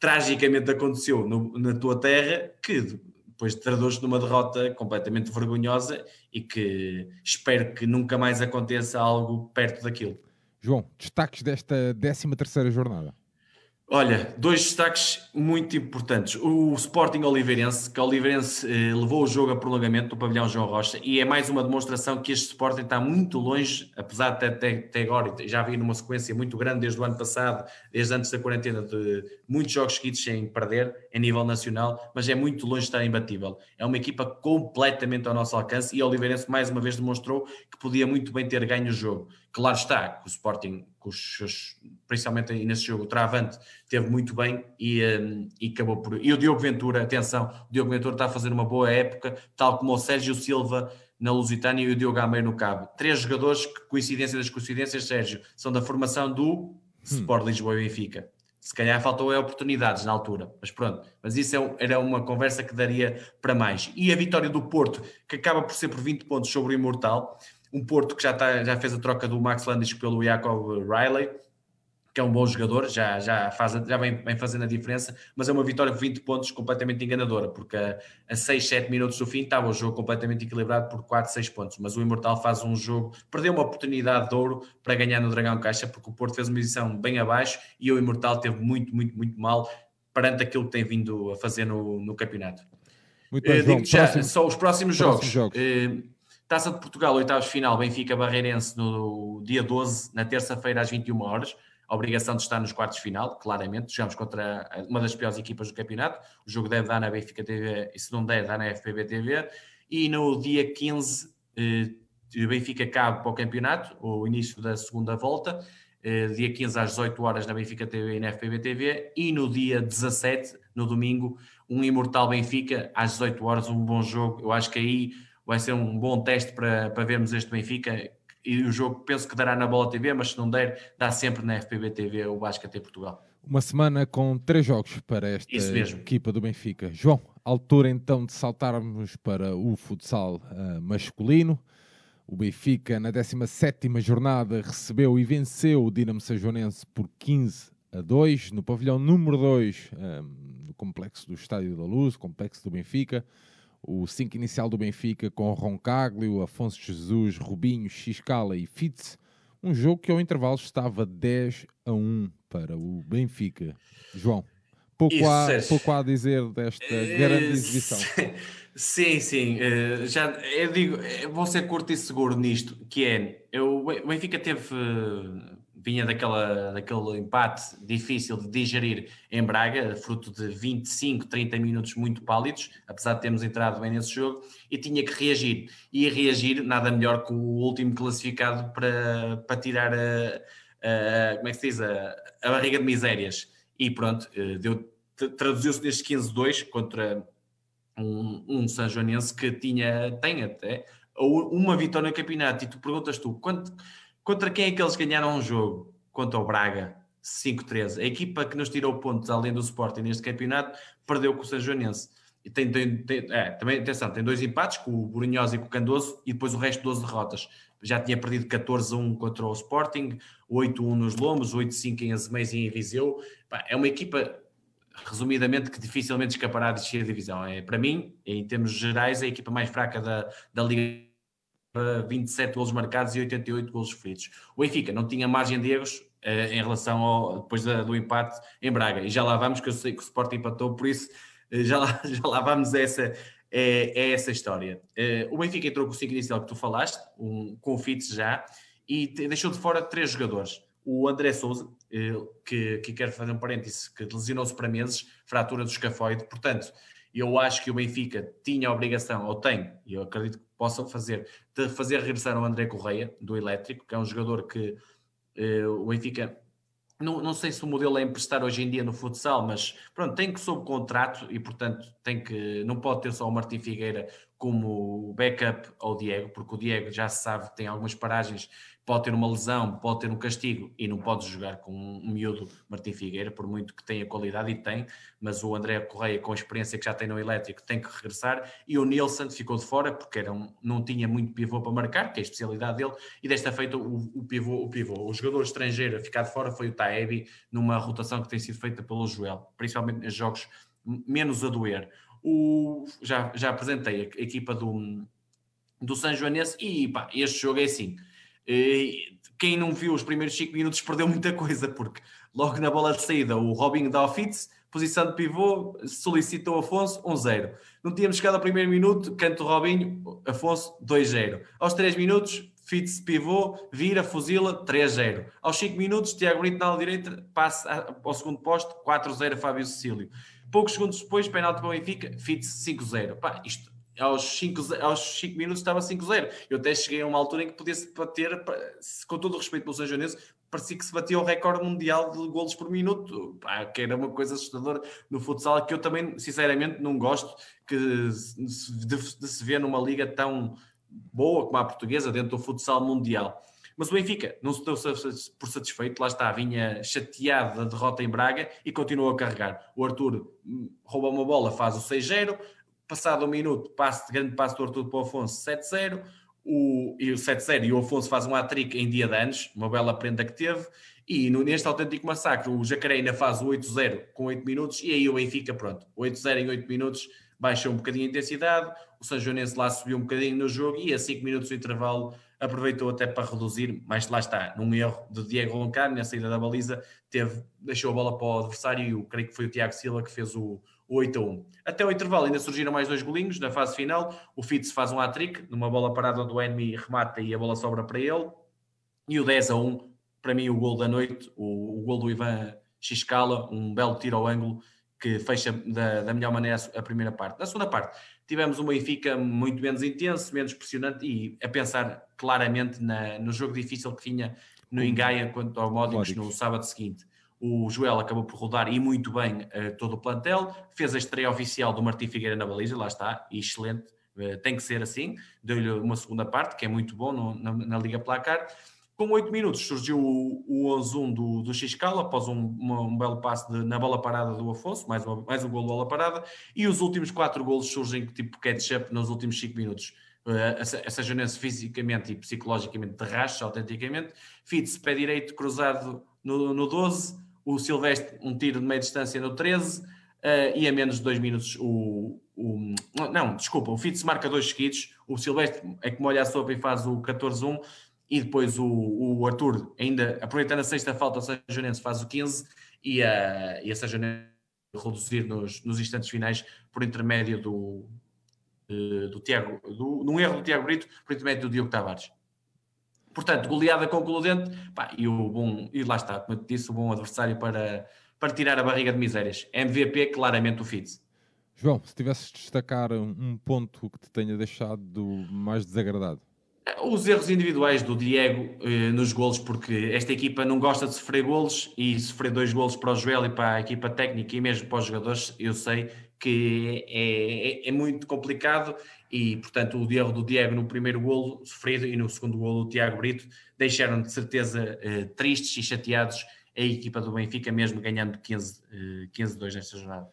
tragicamente aconteceu no, na tua terra, que depois traduz numa derrota completamente vergonhosa e que espero que nunca mais aconteça algo perto daquilo. João, destaques desta 13 terceira jornada. Olha, dois destaques muito importantes. O Sporting Oliveirense, que o Oliveirense eh, levou o jogo a prolongamento do pavilhão João Rocha e é mais uma demonstração que este Sporting está muito longe, apesar de até, agora já vir numa sequência muito grande desde o ano passado, desde antes da quarentena, de muitos jogos seguidos sem perder em nível nacional, mas é muito longe de estar imbatível. É uma equipa completamente ao nosso alcance e o Oliveirense mais uma vez demonstrou que podia muito bem ter ganho o jogo. Claro está que o Sporting, seus, principalmente nesse jogo, o Travante teve muito bem e, um, e acabou por. E o Diogo Ventura, atenção, o Diogo Ventura está a fazer uma boa época, tal como o Sérgio Silva na Lusitânia e o Diogo Gameiro no Cabo. Três jogadores que, coincidência das coincidências, Sérgio, são da formação do hum. Sport Lisboa e Benfica. Se calhar faltou é oportunidades na altura, mas pronto. Mas isso é, era uma conversa que daria para mais. E a vitória do Porto, que acaba por ser por 20 pontos sobre o Imortal, um Porto que já, tá, já fez a troca do Max Landis pelo Jacob Riley, que é um bom jogador, já, já, faz, já vem, vem fazendo a diferença, mas é uma vitória de 20 pontos completamente enganadora, porque a, a 6, 7 minutos do fim estava o jogo completamente equilibrado por 4, 6 pontos, mas o Imortal faz um jogo, perdeu uma oportunidade de ouro para ganhar no Dragão Caixa, porque o Porto fez uma edição bem abaixo e o Imortal teve muito, muito, muito mal perante aquilo que tem vindo a fazer no, no campeonato. Muito bem, uh, João, já, próximo, só os próximos jogos. jogos. Uh, Taça de Portugal, oitavos final, Benfica Barreirense no dia 12, na terça-feira às 21 horas. A obrigação de estar nos quartos final, claramente. Jogamos contra uma das piores equipas do campeonato. O jogo deve dar na Benfica TV e se não der, dá na FPB TV. E no dia 15, eh, Benfica cabe para o campeonato, o início da segunda volta, eh, dia 15 às 18 horas na Benfica TV e na FPB TV, e no dia 17, no domingo, um imortal Benfica às 18 horas, um bom jogo. Eu acho que aí vai ser um bom teste para, para vermos este Benfica. E o jogo penso que dará na Bola TV, mas se não der, dá sempre na FPB TV o Basket Portugal. Uma semana com três jogos para esta equipa do Benfica. João, altura então de saltarmos para o futsal uh, masculino. O Benfica, na 17 jornada, recebeu e venceu o Dinamo Sajonense por 15 a 2 no pavilhão número 2 um, do complexo do Estádio da Luz, complexo do Benfica. O 5 inicial do Benfica com Roncaglio, Afonso Jesus, Rubinho, Xcala e Fitz. Um jogo que ao intervalo estava 10 a 1 para o Benfica. João, pouco, Isso, há, pouco há a dizer desta grande exibição. Sim, sim. Uh, já, eu digo, vou ser curto e seguro nisto, que é, o Benfica teve vinha daquela, daquele empate difícil de digerir em Braga, fruto de 25, 30 minutos muito pálidos, apesar de termos entrado bem nesse jogo, e tinha que reagir. E reagir nada melhor que o último classificado para, para tirar a, a como é que se diz, a, a barriga de misérias. E pronto, eh, deu, traduziu-se nestes 15-2 contra um, um São Joanense que tinha, tem até uma vitória no campeonato. E tu perguntas tu, quanto Contra quem é que eles ganharam um jogo? Contra o Braga, 5-13. A equipa que nos tirou pontos além do Sporting neste campeonato perdeu com o São Joanense. E tem, tem, tem é, também, atenção, tem dois empates com o Brunhosa e com o Candoso e depois o resto 12 derrotas. Já tinha perdido 14-1 contra o Sporting, 8-1 nos Lombos, 8-5 em Azeméis e em Viseu. É uma equipa, resumidamente, que dificilmente escapará de descer a divisão. É, para mim, em termos gerais, é a equipa mais fraca da, da Liga 27 golos marcados e 88 golos feitos. O Benfica não tinha margem de erros uh, em relação ao depois da, do empate em Braga. E já lá vamos, que eu sei que o Sporting empatou, por isso uh, já, lá, já lá vamos a essa, é, é essa história. O Benfica entrou com o 5 inicial que tu falaste, um, com o Fitz já, e te, deixou de fora três jogadores. O André Souza, que, que quero fazer um parêntese, que lesionou-se para meses, fratura do escafoide, portanto, eu acho que o Benfica tinha a obrigação, ou tem, e eu acredito possam fazer, de fazer regressar o André Correia, do Elétrico, que é um jogador que uh, o Benfica, não, não sei se o modelo é emprestar hoje em dia no futsal, mas pronto, tem que sob contrato e portanto tem que, não pode ter só o Martim Figueira como backup ao Diego, porque o Diego já se sabe que tem algumas paragens pode ter uma lesão, pode ter um castigo e não pode jogar com um miúdo Martim Figueira, por muito que tenha qualidade e tem, mas o André Correia, com a experiência que já tem no elétrico, tem que regressar e o Nilsson ficou de fora porque era um, não tinha muito pivô para marcar, que é a especialidade dele, e desta feita o, o, pivô, o pivô, o jogador estrangeiro a ficar de fora foi o Taebi, numa rotação que tem sido feita pelo Joel, principalmente nos jogos menos a doer. O, já, já apresentei a, a equipa do, do São Joanense e pá, este jogo é assim quem não viu os primeiros 5 minutos perdeu muita coisa, porque logo na bola de saída o Robinho dá ao Fitz, posição de pivô, solicitou Afonso 1-0. Não tínhamos chegado ao primeiro minuto, canto Robinho, Afonso 2-0. Aos 3 minutos, Fitz pivô, vira, fuzila 3-0. Aos 5 minutos, Tiago Brito na direita, passa ao segundo posto, 4-0 Fábio Cecílio. Poucos segundos depois, penalti para o Benfica, Fitz 5-0. Pá, isto aos 5, aos 5 minutos estava 5-0. Eu até cheguei a uma altura em que podia-se bater, com todo o respeito pelo São Joanense, parecia que se batia o recorde mundial de golos por minuto, pá, que era uma coisa assustadora no futsal, que eu também, sinceramente, não gosto que de, de se ver numa liga tão boa como a portuguesa dentro do futsal mundial. Mas o Benfica não se deu por satisfeito, lá está, vinha chateado da derrota em Braga e continuou a carregar. O Arthur hum, rouba uma bola, faz o 6-0, Passado um minuto, passe, grande passo do Artur para o Afonso, 7-0. O, e o 7-0 e o Afonso faz um hat-trick em dia de anos, uma bela prenda que teve. E no, neste autêntico massacre, o Jacaré ainda faz o 8-0 com 8 minutos. E aí o Benfica, pronto, 8-0 em 8 minutos, baixou um bocadinho a intensidade. O São Joanense lá subiu um bocadinho no jogo e a 5 minutos do intervalo aproveitou até para reduzir, mas lá está, num erro de Diego Loncar, na saída da baliza, teve, deixou a bola para o adversário e eu creio que foi o Tiago Silva que fez o, 8 a 1. Até o intervalo ainda surgiram mais dois golinhos na fase final. O Fitz faz um hat-trick, numa bola parada do Enemy remata e a bola sobra para ele. E o 10 a 1, para mim o gol da noite, o, o gol do Ivan Xiscala, um belo tiro ao ângulo que fecha da, da melhor maneira a primeira parte. Na segunda parte, tivemos um Benfica muito menos intenso, menos pressionante e a pensar claramente na, no jogo difícil que tinha no Engaia quanto ao Módicos no sábado seguinte. O Joel acabou por rodar e muito bem uh, todo o plantel, fez a estreia oficial do Martim Figueira na baliza, lá está, excelente, uh, tem que ser assim. Deu-lhe uma segunda parte, que é muito bom no, na, na Liga Placar com 8 minutos surgiu o, o 11-1 do, do após um, uma, um belo passe de, na bola parada do Afonso, mais, uma, mais um gol de bola parada, e os últimos 4 golos surgem tipo catch-up nos últimos 5 minutos. Uh, essa Janense fisicamente e psicologicamente terracha autenticamente. Fitz, pé direito cruzado no, no 12, o Silvestre um tiro de meia distância no 13, uh, e a menos de 2 minutos o, o, Não, desculpa, o Fitz marca dois seguidos, o Silvestre é que molha a sopa e faz o 14-1, e depois o, o Arthur, ainda aproveitando a sexta falta, o Sajonense faz o 15 e a, e a Sajonense reduzir nos, nos instantes finais por intermédio do, uh, do Tiago, do, num erro do Tiago Brito, por intermédio do Diogo Tavares. Portanto, goleada concludente, pá, e o bom, e lá está, como eu disse, o bom adversário para, para tirar a barriga de misérias. MVP, claramente o Fitz. João, se tivesses de destacar um ponto que te tenha deixado mais desagradado. Os erros individuais do Diego eh, nos golos, porque esta equipa não gosta de sofrer golos e sofrer dois golos para o Joel e para a equipa técnica e mesmo para os jogadores, eu sei que é, é, é muito complicado e, portanto, o erro do Diego no primeiro golo sofrido e no segundo golo do Tiago Brito deixaram de certeza eh, tristes e chateados a equipa do Benfica, mesmo ganhando 15-2 eh, 15 nesta jornada.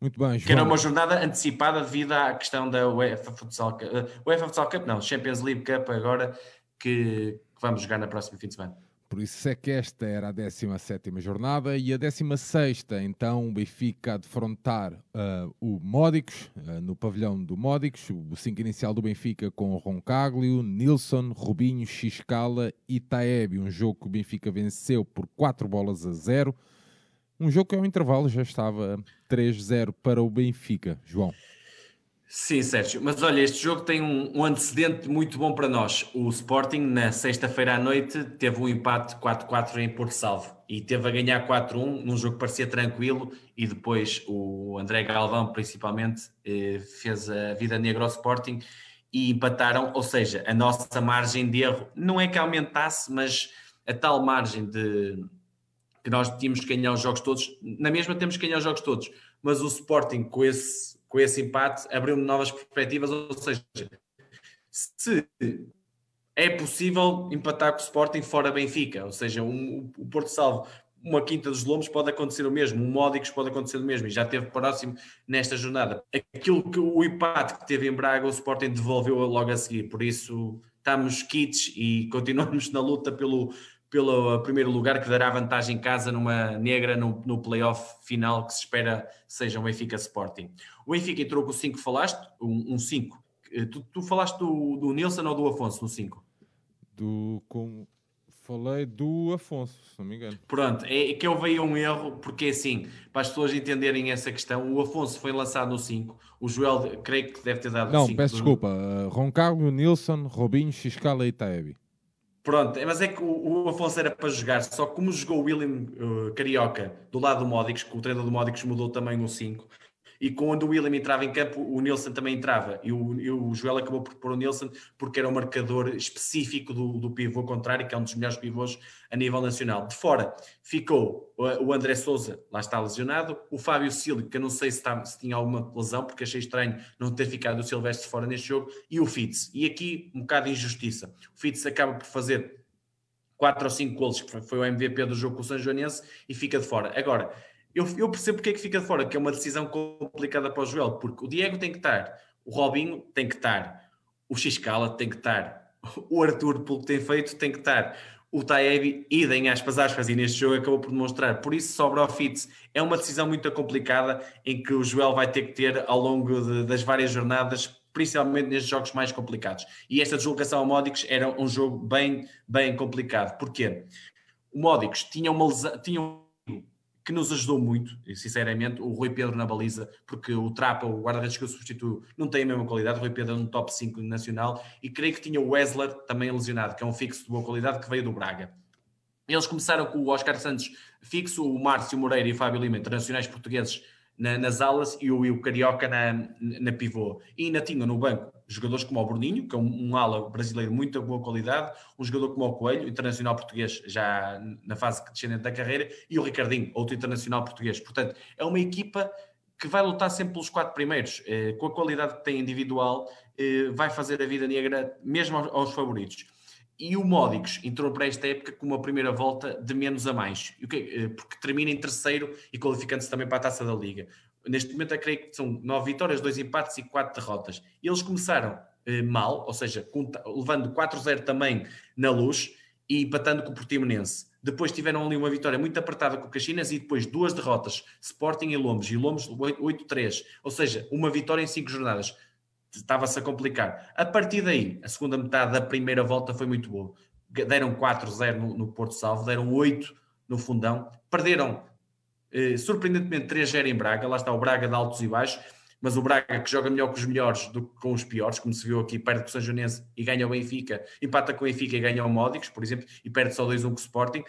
Muito bem, João. Que era uma jornada antecipada devido à questão da UEFA Futsal Cup, uh, UEFA Futsal Cup não, Champions League Cup agora, que, que vamos jogar na próxima fim de semana. Por isso é que esta era a 17 jornada e a 16 então o Benfica a defrontar uh, o Módicos, uh, no pavilhão do Módicos, o 5 inicial do Benfica com Roncaglio, Nilson, Rubinho, Xiscala e Taebi, um jogo que o Benfica venceu por 4 bolas a 0. Um jogo que ao intervalo já estava 3-0 para o Benfica. João. Sim, Sérgio, mas olha, este jogo tem um, um antecedente muito bom para nós. O Sporting, na sexta-feira à noite, teve um empate 4-4 em Porto Salvo e teve a ganhar 4-1 num jogo que parecia tranquilo. E depois o André Galvão, principalmente, eh, fez a vida negra ao Sporting e empataram. Ou seja, a nossa margem de erro não é que aumentasse, mas a tal margem de, que nós tínhamos que ganhar os jogos todos, na mesma temos que ganhar os jogos todos, mas o Sporting com esse, com esse empate abriu novas perspectivas, ou seja, se é possível empatar com o Sporting fora Benfica, ou seja, um, o Porto Salvo, uma Quinta dos Lombos pode acontecer o mesmo, um Módicos pode acontecer o mesmo, e já teve próximo nesta jornada. Aquilo que o empate que teve em Braga, o Sporting devolveu logo a seguir, por isso estamos kits e continuamos na luta pelo, pelo primeiro lugar, que dará vantagem em casa numa negra no, no playoff final que se espera seja o Benfica Sporting. O Benfica entrou com o 5 falaste, um 5. Um tu, tu, falaste do, do Nilson ou do Afonso no 5? Do, com, falei do Afonso, se não me engano. Pronto, é, é que eu veio um erro, porque assim, para as pessoas entenderem essa questão, o Afonso foi lançado no 5, o Joel, creio que deve ter dado Não, cinco peço do... desculpa, uh, Roncargo, Nilson, Robinho, Xiscala e Taebi. Pronto, mas é que o, o, Afonso era para jogar, só como jogou o William uh, Carioca do lado do Módicos, que o treinador do Módicos mudou também o 5, e quando o William entrava em campo, o Nilson também entrava. E o, e o Joel acabou por pôr o Nilson porque era o marcador específico do, do pivô contrário, que é um dos melhores pivôs a nível nacional. De fora ficou o André Souza, lá está lesionado, o Fábio Silva, que eu não sei se, está, se tinha alguma lesão, porque achei estranho não ter ficado o Silvestre fora neste jogo, e o Fitz. E aqui um bocado de injustiça. O Fitz acaba por fazer 4 ou 5 gols, que foi o MVP do jogo com o São Joanense, e fica de fora. Agora, eu, eu percebo porque é que fica de fora, que é uma decisão complicada para o Joel, porque o Diego tem que estar, o Robinho tem que estar, o Xcala tem que estar, o Arthur, pelo que tem feito, tem que estar, o Taebi, idem aspas aspas, e neste jogo acabou por demonstrar. Por isso sobra o Fitz. É uma decisão muito complicada em que o Joel vai ter que ter ao longo de, das várias jornadas, principalmente nestes jogos mais complicados. E esta deslocação ao Módicos era um jogo bem, bem complicado. Porquê? O Módicos tinha uma lesão, tinha que nos ajudou muito, sinceramente, o Rui Pedro na baliza, porque o Trapa, o guarda-redes que eu substituo, não tem a mesma qualidade. O Rui Pedro é no top 5 nacional e creio que tinha o Wesler também lesionado, que é um fixo de boa qualidade que veio do Braga. Eles começaram com o Oscar Santos fixo, o Márcio Moreira e o Fábio Lima, internacionais portugueses na, nas alas e o, e o Carioca na, na pivô. E ainda tinha no banco jogadores como o Bruninho, que é um, um ala brasileiro muito boa qualidade, um jogador como o Coelho, internacional português já na fase descendente da carreira, e o Ricardinho, outro internacional português. Portanto, é uma equipa que vai lutar sempre pelos quatro primeiros, eh, com a qualidade que tem individual, eh, vai fazer a vida negra mesmo aos, aos favoritos. E o Módicos entrou para esta época com uma primeira volta de menos a mais, eh, porque termina em terceiro e qualificando-se também para a taça da Liga. Neste momento, eu creio que são nove vitórias, dois empates e quatro derrotas. Eles começaram eh, mal, ou seja, levando 4-0 também na luz e empatando com o Portimonense. Depois tiveram ali uma vitória muito apertada com o Caxinas e depois duas derrotas, Sporting e Lombos, e Lombos 8-3, ou seja, uma vitória em cinco jornadas estava-se a complicar. A partir daí, a segunda metade da primeira volta foi muito boa. Deram 4-0 no, no, Porto Salvo, deram 8 no Fundão, perderam eh, surpreendentemente 3-0 em Braga. Lá está o Braga de altos e baixos, mas o Braga que joga melhor com os melhores do que com os piores, como se viu aqui, perde com o São Joanense e ganha o Benfica, empata com o Benfica e ganha o Módicos, por exemplo, e perde só 2-1 com o Sporting.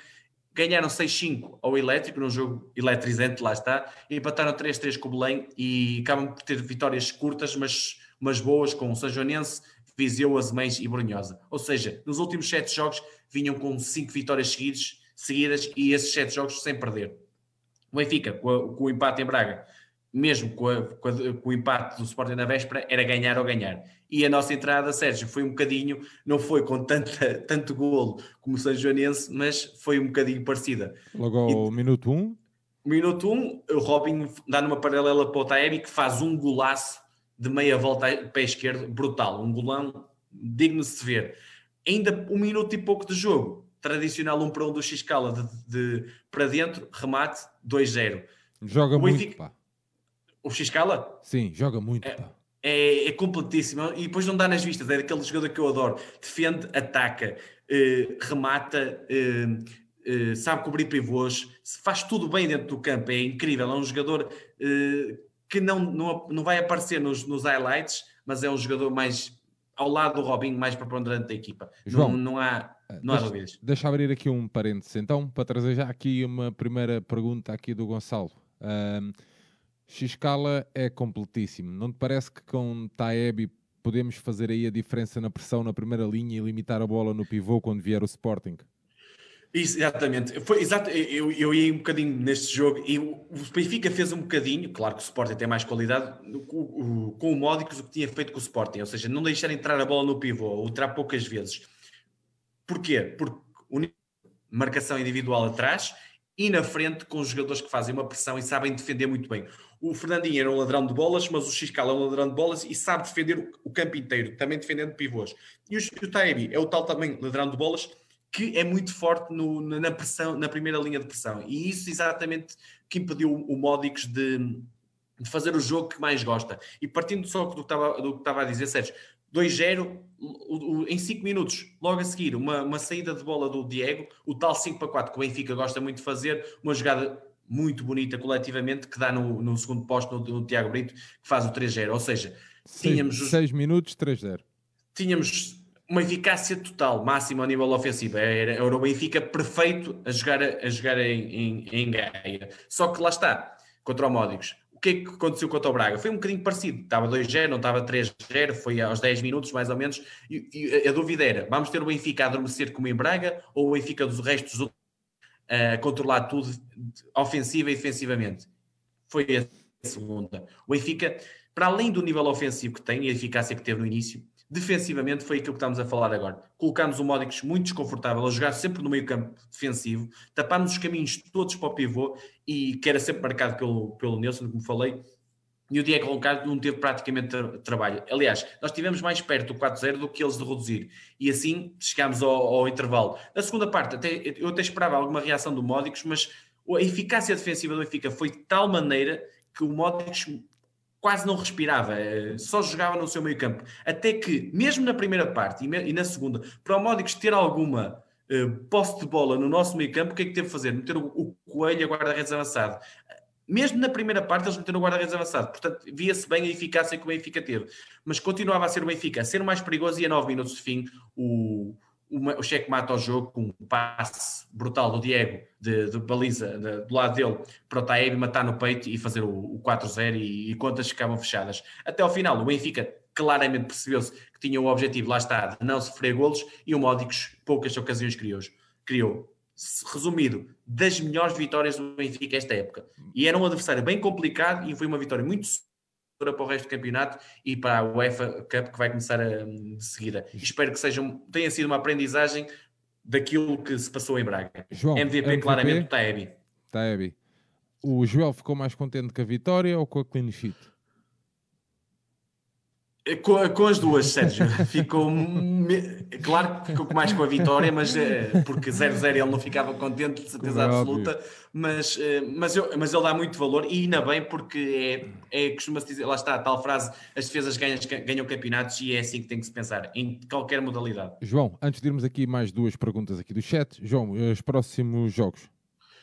Ganharam 6-5 ao Elétrico, num jogo eletrizante, lá está, e empataram 3-3 com o Belém e acabam por ter vitórias curtas, mas mas boas com o Sajonense, Viseu, Azemães e Brunhosa. Ou seja, nos últimos sete jogos vinham com cinco vitórias seguidas, seguidas e esses sete jogos sem perder. O Benfica, com, com o empate em Braga, mesmo com, a, com, a, com, o empate do Sporting na véspera, era ganhar ou ganhar. E a nossa entrada, Sérgio, foi um bocadinho, não foi com tanta, tanto golo como o São Joanense, mas foi um bocadinho parecida. Logo ao e, minuto 1? Um. Minuto 1, um, o Robin dá numa paralela para o Taebi que faz um golaço de meia volta pé esquerdo, brutal, um golão digno de se ver. Ainda um minuto e pouco de jogo, tradicional um para um do X-Cala de, de, para dentro, remate 2-0. Joga o muito, Benfica, pá. O X-Cala? Sim, joga muito, é, pá. É, é, completíssimo e depois não dá nas vistas, é daquele jogador que eu adoro. Defende, ataca, eh, remata, eh, eh, sabe cobrir pivôs, faz tudo bem dentro do campo, é incrível. É um jogador que não, não, não vai aparecer nos, nos highlights, mas é um jogador mais ao lado do Robinho, mais preponderante da equipa. João, não, não há, não deixa, há dúvidas. Deixa abrir aqui um parênteses, então, para trazer já aqui uma primeira pergunta aqui do Gonçalo. Um, Xcala é completíssimo. Não te parece que com Taebi podemos fazer aí a diferença na pressão na primeira linha e limitar a bola no pivô quando vier o Sporting? Exatamente, foi exato. Eu, eu ia um bocadinho neste jogo e o Benfica fez um bocadinho, claro que o Sporting tem mais qualidade, com, com o Módicos o que tinha feito com o Sporting, ou seja, não deixar entrar a bola no pivô, ou entrar poucas vezes. Porquê? Porque marcação individual atrás e na frente com os jogadores que fazem uma pressão e sabem defender muito bem. O Fernandinho era um ladrão de bolas, mas o Xcal é um ladrão de bolas e sabe defender o campo inteiro, também defendendo pivôs. E o Taebi é o tal também ladrão de bolas que é muito forte no, na pressão, na primeira linha de pressão. E isso exatamente que impediu o Módicos de, de, fazer o jogo que mais gosta. E partindo só do que estava, do que estava a dizer, Sérgio, 2-0 em 5 minutos, logo a seguir, uma, uma saída de bola do Diego, o tal 5 para 4 que o Benfica gosta muito de fazer, uma jogada muito bonita coletivamente que dá no, no segundo posto no, no Tiago Brito, que faz o 3-0. Ou seja, tínhamos. 6 minutos, 3-0. Tínhamos uma eficácia total, máxima ao nível ofensivo. Era, era o Benfica perfeito a jogar, a jogar em, em, em Gaia. Só que lá está, contra o Módicos. O que é que aconteceu contra o Braga? Foi um bocadinho parecido. Estava 2-0, não estava 3-0, foi aos 10 minutos mais ou menos. E, e, a dúvida era: vamos ter o Benfica a adormecer como em Braga ou o Benfica dos restos a controlar tudo ofensiva e defensivamente? Foi a segunda. O Benfica, para além do nível ofensivo que tem e a eficácia que teve no início, Defensivamente foi aquilo que estamos a falar agora. Colocámos o Módicos muito desconfortável a jogar sempre no meio campo defensivo, tapámos os caminhos todos para o pivô e que era sempre marcado pelo, pelo Nelson, como falei, e o Diego Roncardo não teve praticamente tra trabalho. Aliás, nós estivemos mais perto do 4-0 do que eles de reduzir. E assim chegámos ao, ao, intervalo. Na segunda parte, até, eu até esperava alguma reação do Módicos, mas a eficácia defensiva do Benfica foi de tal maneira que o Módicos quase não respirava, eh, só jogava no seu meio campo. Até que, mesmo na primeira parte e na segunda, para o Módicos ter alguma uh, posse de bola no nosso meio campo, o que é que teve de fazer? Meter o, o Coelho a guarda-redes avançado. Mesmo na primeira parte eles meteram o guarda-redes avançado, portanto via-se bem a eficácia que o Benfica teve. Mas continuava a ser o Benfica, a ser mais perigoso e a 9 minutos de fim o, o cheque mata o jogo com um passe brutal do Diego de, de baliza de, do lado dele para o Taeb matar no peito e fazer o, o 4-0 e, e, contas ficavam fechadas. Até ao final, o Benfica claramente percebeu-se que tinha o objetivo, lá está, de não sofrer golos e o Módicos poucas ocasiões criou. criou. Resumido, das melhores vitórias do Benfica esta época. E era um adversário bem complicado e foi uma vitória muito para o resto do campeonato e para a UEFA Cup que vai começar a, de seguida. Espero que seja, tenha sido uma aprendizagem daquilo que se passou em Braga. João, MVP, MVP claramente o Taebi. Taebi. O Joel ficou mais contente com a vitória ou com a clean sheet? Com, com, as duas, Sérgio. Ficou. Claro que ficou mais com a vitória, mas eh, porque 0-0 ele não ficava contente, de certeza é absoluta. Mas, eh, mas, eu, mas ele dá muito valor e ainda bem, porque é, é costuma-se dizer, lá está a tal frase: as defesas ganham, ganham campeonatos e é assim que tem que se pensar, em qualquer modalidade. João, antes de irmos aqui mais duas perguntas aqui do chat, João, os próximos jogos.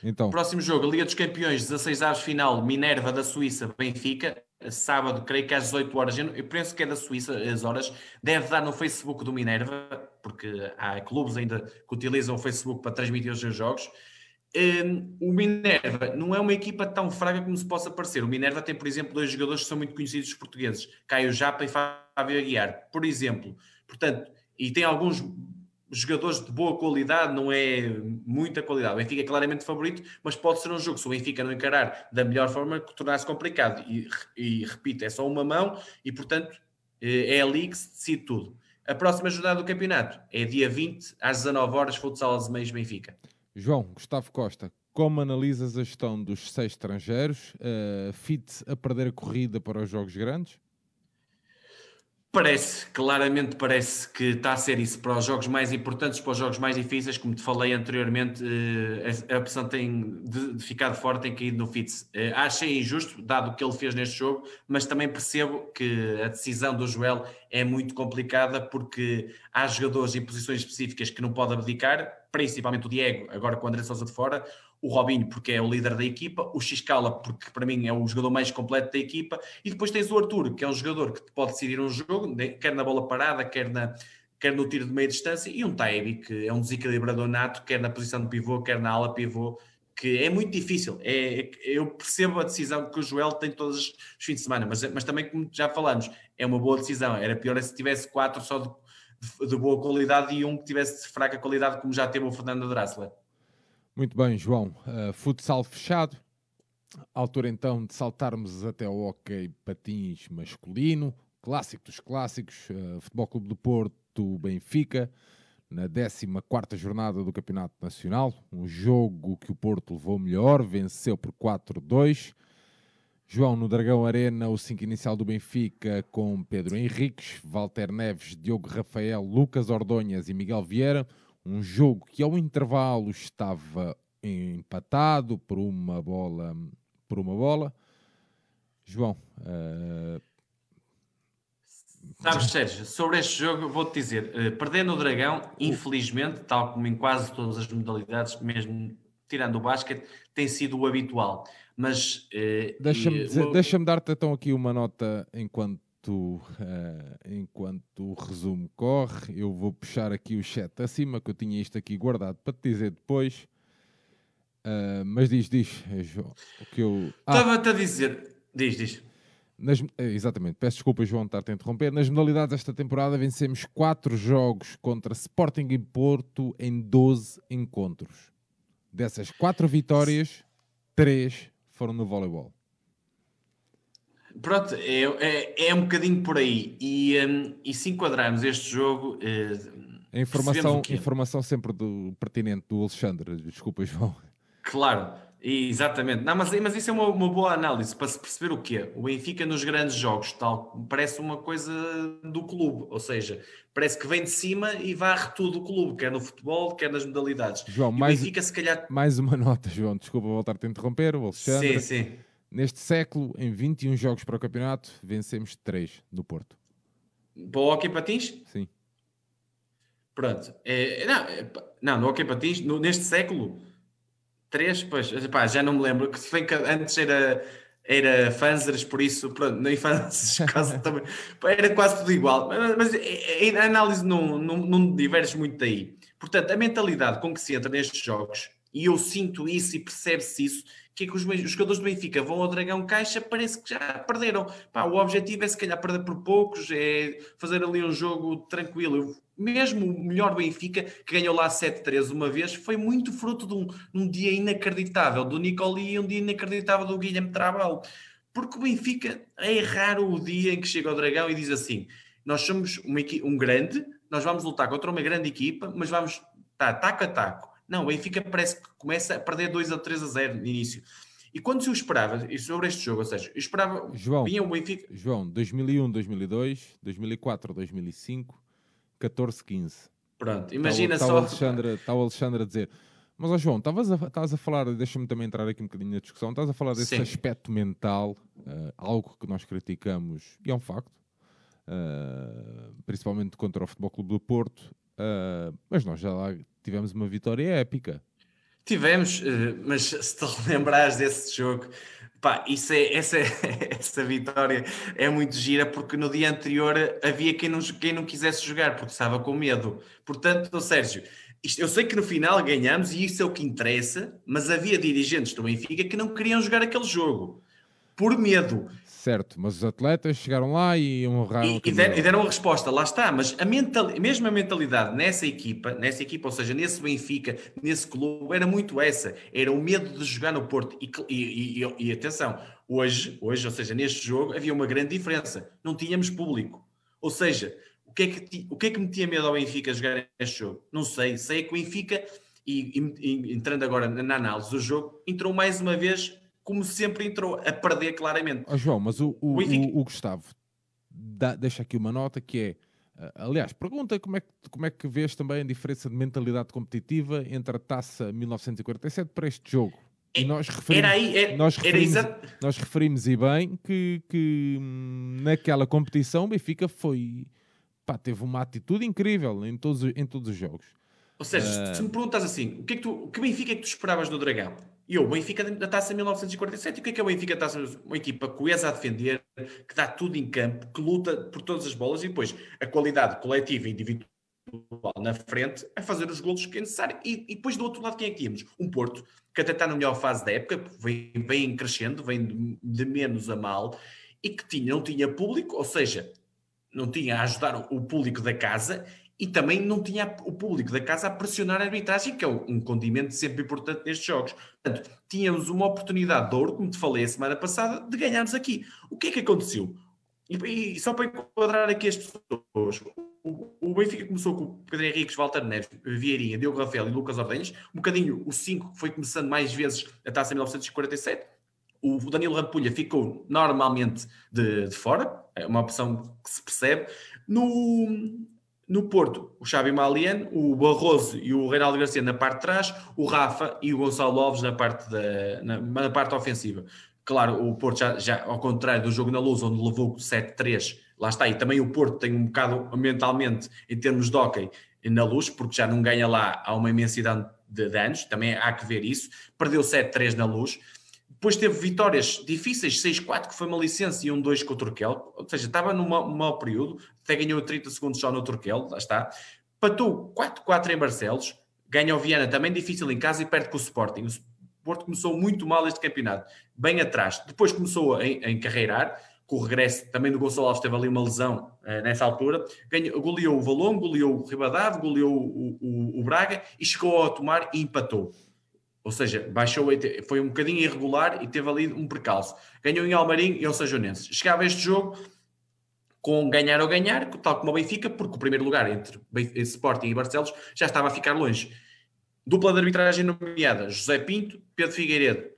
Então. Próximo jogo, Liga dos Campeões, 16 aves final, Minerva da Suíça, Benfica sábado, creio que às 18 horas, eu penso que é da Suíça as horas, deve dar no Facebook do Minerva, porque há clubes ainda que utilizam o Facebook para transmitir os seus jogos. Um, o Minerva não é uma equipa tão fraca como se possa parecer. O Minerva tem, por exemplo, dois jogadores que são muito conhecidos portugueses, Caio Japa e Fábio Aguiar, por exemplo. Portanto, e tem alguns jogadores de boa qualidade, não é muita qualidade. O Benfica é claramente favorito, mas pode ser um jogo, se o Benfica não encarar da melhor forma, que tornar-se complicado. E, e, repito, é só uma mão e, portanto, eh, é ali que se decide tudo. A próxima jornada do campeonato é dia 20, às 19 horas, futsal aos meios Benfica. João, Gustavo Costa, como analisas a gestão dos seis estrangeiros? Uh, fit a perder a corrida para os jogos grandes? Parece, claramente parece que está a ser isso para os jogos mais importantes, para os jogos mais difíceis, como te falei anteriormente, eh, a opção tem de, ficar de fora, tem caído no Fitz. Eh, achei injusto, dado o que ele fez neste jogo, mas também percebo que a decisão do Joel é muito complicada, porque há jogadores em posições específicas que não pode abdicar, principalmente o Diego, agora com o André Sousa de fora, o Robinho, porque é o líder da equipa, o Xcala, porque para mim é o jogador mais completo da equipa, e depois tens o Arthur, que é um jogador que pode decidir um jogo, quer na bola parada, quer, na, quer no tiro de meia distância, e um Taebi, que é um desequilibrador nato, quer na posição de pivô, quer na ala pivô, que é muito difícil. É, eu percebo a decisão que o Joel tem todos os fins de semana, mas, mas também, como já falamos, é uma boa decisão. Era pior se tivesse quatro só de, de boa qualidade e um que tivesse de fraca qualidade, como já teve o Fernando Drassler. Muito bem, João. Uh, futsal fechado. Altura então de saltarmos até ao hockey patins masculino, clássico dos clássicos, uh, Futebol Clube do Porto, Benfica, na 14 jornada do Campeonato Nacional. Um jogo que o Porto levou melhor, venceu por 4-2. João, no Dragão Arena, o 5 inicial do Benfica com Pedro Henriques, Walter Neves, Diogo Rafael, Lucas Ordonhas e Miguel Vieira um jogo que ao intervalo estava empatado por uma bola por uma bola João uh... Sabes, Sérgio, sobre este jogo vou-te dizer, uh, perder no Dragão, infelizmente, tal como em quase todas as modalidades, mesmo tirando o basquete, tem sido o habitual. Mas uh, deixa-me deixa dar-te então aqui uma nota enquanto enquanto, uh, enquanto o resumo corre, eu vou puxar aqui o chat acima, que eu tinha isto aqui guardado para te dizer depois. Uh, mas diz, diz, eh, João, o que eu... Ah, Estava-te a dizer, diz, diz. Nas, exatamente, peço desculpa, João, estar-te a interromper. Nas modalidades desta temporada vencemos 4 jogos contra Sporting e Porto em 12 encontros. Dessas 4 vitórias, 3 foram no voleibol. Pronto, é, é, é, um bocadinho por aí. E, um, e se enquadrarmos este jogo. Uh, a informação, informação sempre do, pertinente do Alexandre, desculpa, João. Claro, exatamente. Não, mas, mas isso é uma, uma, boa análise para se perceber o quê? O Benfica nos grandes jogos tal, parece uma coisa do clube, ou seja, parece que vem de cima e varre tudo o clube, quer no futebol, quer nas modalidades. João, mais, Benfica, se calhar... mais uma nota, João, desculpa voltar-te a interromper, o Alexandre. Sim, sim. Neste século, em 21 jogos para o campeonato, vencemos 3 no Porto. Para o Hockey Patins? Sim. Pronto. É, não, é, não, no Hockey Patins, no, neste século, 3, pois, pá, já não me lembro. Que, que antes era, era Fanzers, por isso, pronto, nem Fanzers quase também. Era quase tudo igual. Mas, mas é, é, a análise não, não, não diverge muito daí. Portanto, a mentalidade com que se entra nestes jogos, e eu sinto isso e percebe-se isso, que é que os, os, jogadores do Benfica vão ao Dragão Caixa, parece que já perderam. Pá, o objetivo é se calhar perder por poucos, é fazer ali um jogo tranquilo. Mesmo o melhor Benfica, que ganhou lá 7-3 uma vez, foi muito fruto de um, um dia inacreditável do Nicoli e um dia inacreditável do Guilherme Trabal. Porque o Benfica é raro o dia em que chega ao Dragão e diz assim: nós somos uma, um grande, nós vamos lutar contra uma grande equipa, mas vamos tá, taco a taco. Não, o Benfica parece que começa a perder 2 a 3 a 0 no início. E quando se o esperava, e sobre este jogo, ou seja, eu esperava. João, vinha o Benfica. João, 2001, 2002, 2004, 2005, 14, 15. Pronto, imagina está, só. O Alexandre, está o Alexandre a dizer. Mas, ó João, estavas a, a falar, deixa-me também entrar aqui um bocadinho na discussão, estás a falar desse Sim. aspecto mental, uh, algo que nós criticamos, e é um facto, uh, principalmente contra o Futebol Clube do Porto, uh, mas nós já lá tivemos uma vitória épica. Tivemos, mas se te lembrares desse jogo, pá, isso é, essa, essa vitória é muito gira porque no dia anterior havia quem não, quem não quisesse jogar porque estava com medo. Portanto, Sérgio, isto, eu sei que no final ganhamos e isso é o que interessa, mas havia dirigentes do Benfica que não queriam jogar aquele jogo por medo. Certo, mas os atletas chegaram lá e honraram. E, e, deram, e deram a resposta, lá está. Mas a mental, mesmo a mentalidade nessa equipa, nessa equipa, ou seja, nesse Benfica, nesse clube, era muito essa. Era o medo de jogar no Porto. E, e, e, atenção, hoje, hoje, ou seja, neste jogo, havia uma grande diferença. Não tínhamos público. Ou seja, o que é que, o que, é que metia medo ao Benfica jogar este jogo? Não sei. Sei que o Benfica, e, entrando agora na análise do jogo, entrou mais uma vez como sempre entrou, a perder claramente. Oh, João, mas o, o, o, o Gustavo dá, deixa aqui uma nota que é. Uh, aliás, pergunta como é, que, como é que vês também a diferença de mentalidade competitiva entre a taça 1947 para este jogo. E nós referimos, era aí, era, nós referimos, era nós referimos e bem que, que hum, naquela competição o Benfica foi pá, teve uma atitude incrível em todos, em todos os jogos. Ou seja, uh, se me perguntas assim, o que, é que tu, o que Benfica é que tu esperavas do Dragão? E o Benfica da taça 1947, e o que é que é o Benfica da taça? Uma equipa coesa a defender, que dá tudo em campo, que luta por todas as bolas e depois a qualidade coletiva e individual na frente a fazer os golos que é necessário. E, e, depois do outro lado, quem é que tínhamos? Um Porto, que até está na melhor fase da época, vem, vem crescendo, vem de, de menos a mal, e que tinha, não tinha público, ou seja, não tinha a ajudar o público da casa e também não tinha o público da casa a pressionar a arbitragem, que é um condimento sempre importante nestes jogos. Portanto, tínhamos uma oportunidade de ouro, como te falei a semana passada, de ganharmos aqui. O que é que aconteceu? E, e só para enquadrar aqui as pessoas, o, o, Benfica começou com Pedro Henriques, Walter Neves, Vieirinha, Diogo Rafael e Lucas Ordenhas, um bocadinho o 5 foi começando mais vezes a taça em 1947. O Danilo Rampulha ficou normalmente de, de fora, é uma opção que se percebe. No, no Porto, o Xavi Malian, o Barroso e o Reinaldo Garcia na parte de trás, o Rafa e o Gonçalo Alves na parte, da, na, na parte ofensiva. Claro, o Porto já, já, ao contrário do jogo na Luz, onde levou 7-3, lá está, e também o Porto tem um bocado mentalmente, em termos de hockey, na Luz, porque já não ganha lá há uma imensidade de, de anos, também há que ver isso. Perdeu 7-3 na Luz, depois teve vitórias difíceis, 6-4, que foi uma licença, e 1-2 com o Turquel. Ou seja, estava num mau período, até ganhou 30 segundos só no Turquel, lá está. Patou 4-4 em Barcelos, ganha o Viana também difícil em casa e perde com o Sporting. O Porto começou muito mal este campeonato, bem atrás. Depois começou a, encarreirar, com o regresso também do Gonçalo Alves, teve ali uma lesão uh, nessa altura. Ganhou, goleou o Valongo, goleou o Ribadave, goleou o, o, o Braga e chegou a tomar e empatou. Ou seja, baixou, foi um bocadinho irregular e teve ali um percalço. Ganhou em Almarim e ao Sajonense. Chegava este jogo com ganhar ou ganhar, tal como o Benfica, porque o primeiro lugar entre Sporting e Barcelos já estava a ficar longe. Dupla de arbitragem nomeada, José Pinto, Pedro Figueiredo.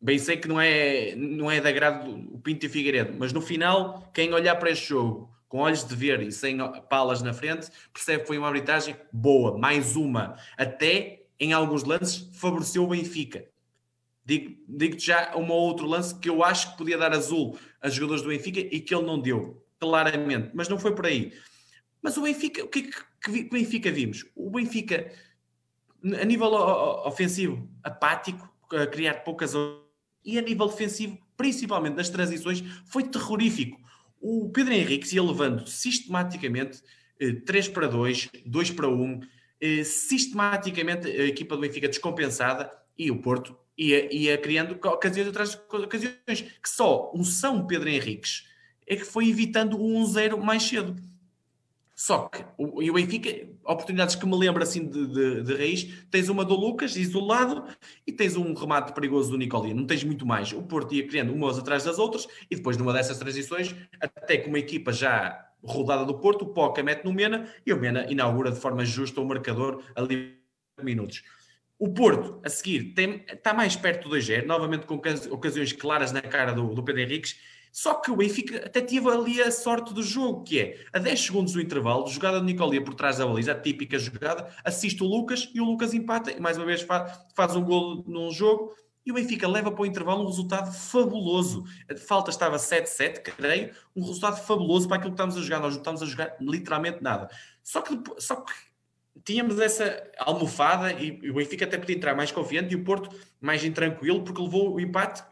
Bem sei que não é, não é de agrado o Pinto e Figueiredo, mas no final, quem olhar para este jogo com olhos de ver e sem palas na frente, percebe que foi uma arbitragem boa, mais uma. Até em alguns lances, favoreceu o Benfica. Digo-te digo já um ou outro lance que eu acho que podia dar azul a jogadores do Benfica e que ele não deu, claramente, mas não foi por aí. Mas o Benfica, o que é que, que Benfica vimos? O Benfica, a nível ofensivo, apático, a criar poucas e a nível defensivo, principalmente nas transições, foi terrorífico. O Pedro Henrique ia levando sistematicamente 3 eh, para 2, 2 para 1, eh, sistematicamente a equipa do Benfica descompensada e o Porto ia, ia criando ocasiões atrás de ocasiões, que só um São Pedro Henriques é que foi evitando o 1-0 mais cedo. Só que o, e o Benfica, oportunidades que me lembro assim de, de, de, raiz, tens uma do Lucas isolado e tens um remate perigoso do Nicolia. Não tens muito mais. O Porto ia criando umas atrás das outras e depois numa dessas transições, até com uma equipa já rodada do Porto, o Poca mete no Mena e o Mena inaugura de forma justa o marcador ali minutos. O Porto, a seguir, tem, está mais perto do 2-0, novamente com ocasiões claras na cara do, do Pedro Henriques só que o Benfica até teve ali a sorte do jogo, que é a 10 segundos do intervalo, jogada de Nicolia por trás da baliza, a típica jogada, assiste o Lucas e o Lucas empata e mais uma vez faz, faz um gol num jogo e o Benfica leva para o intervalo um resultado fabuloso. A falta estava 7-7, creio, um resultado fabuloso para aquilo que estamos a jogar. Nós não estamos a jogar literalmente nada. Só que, só que tínhamos essa almofada e, o Benfica até podia entrar mais confiante e o Porto mais intranquilo porque levou o empate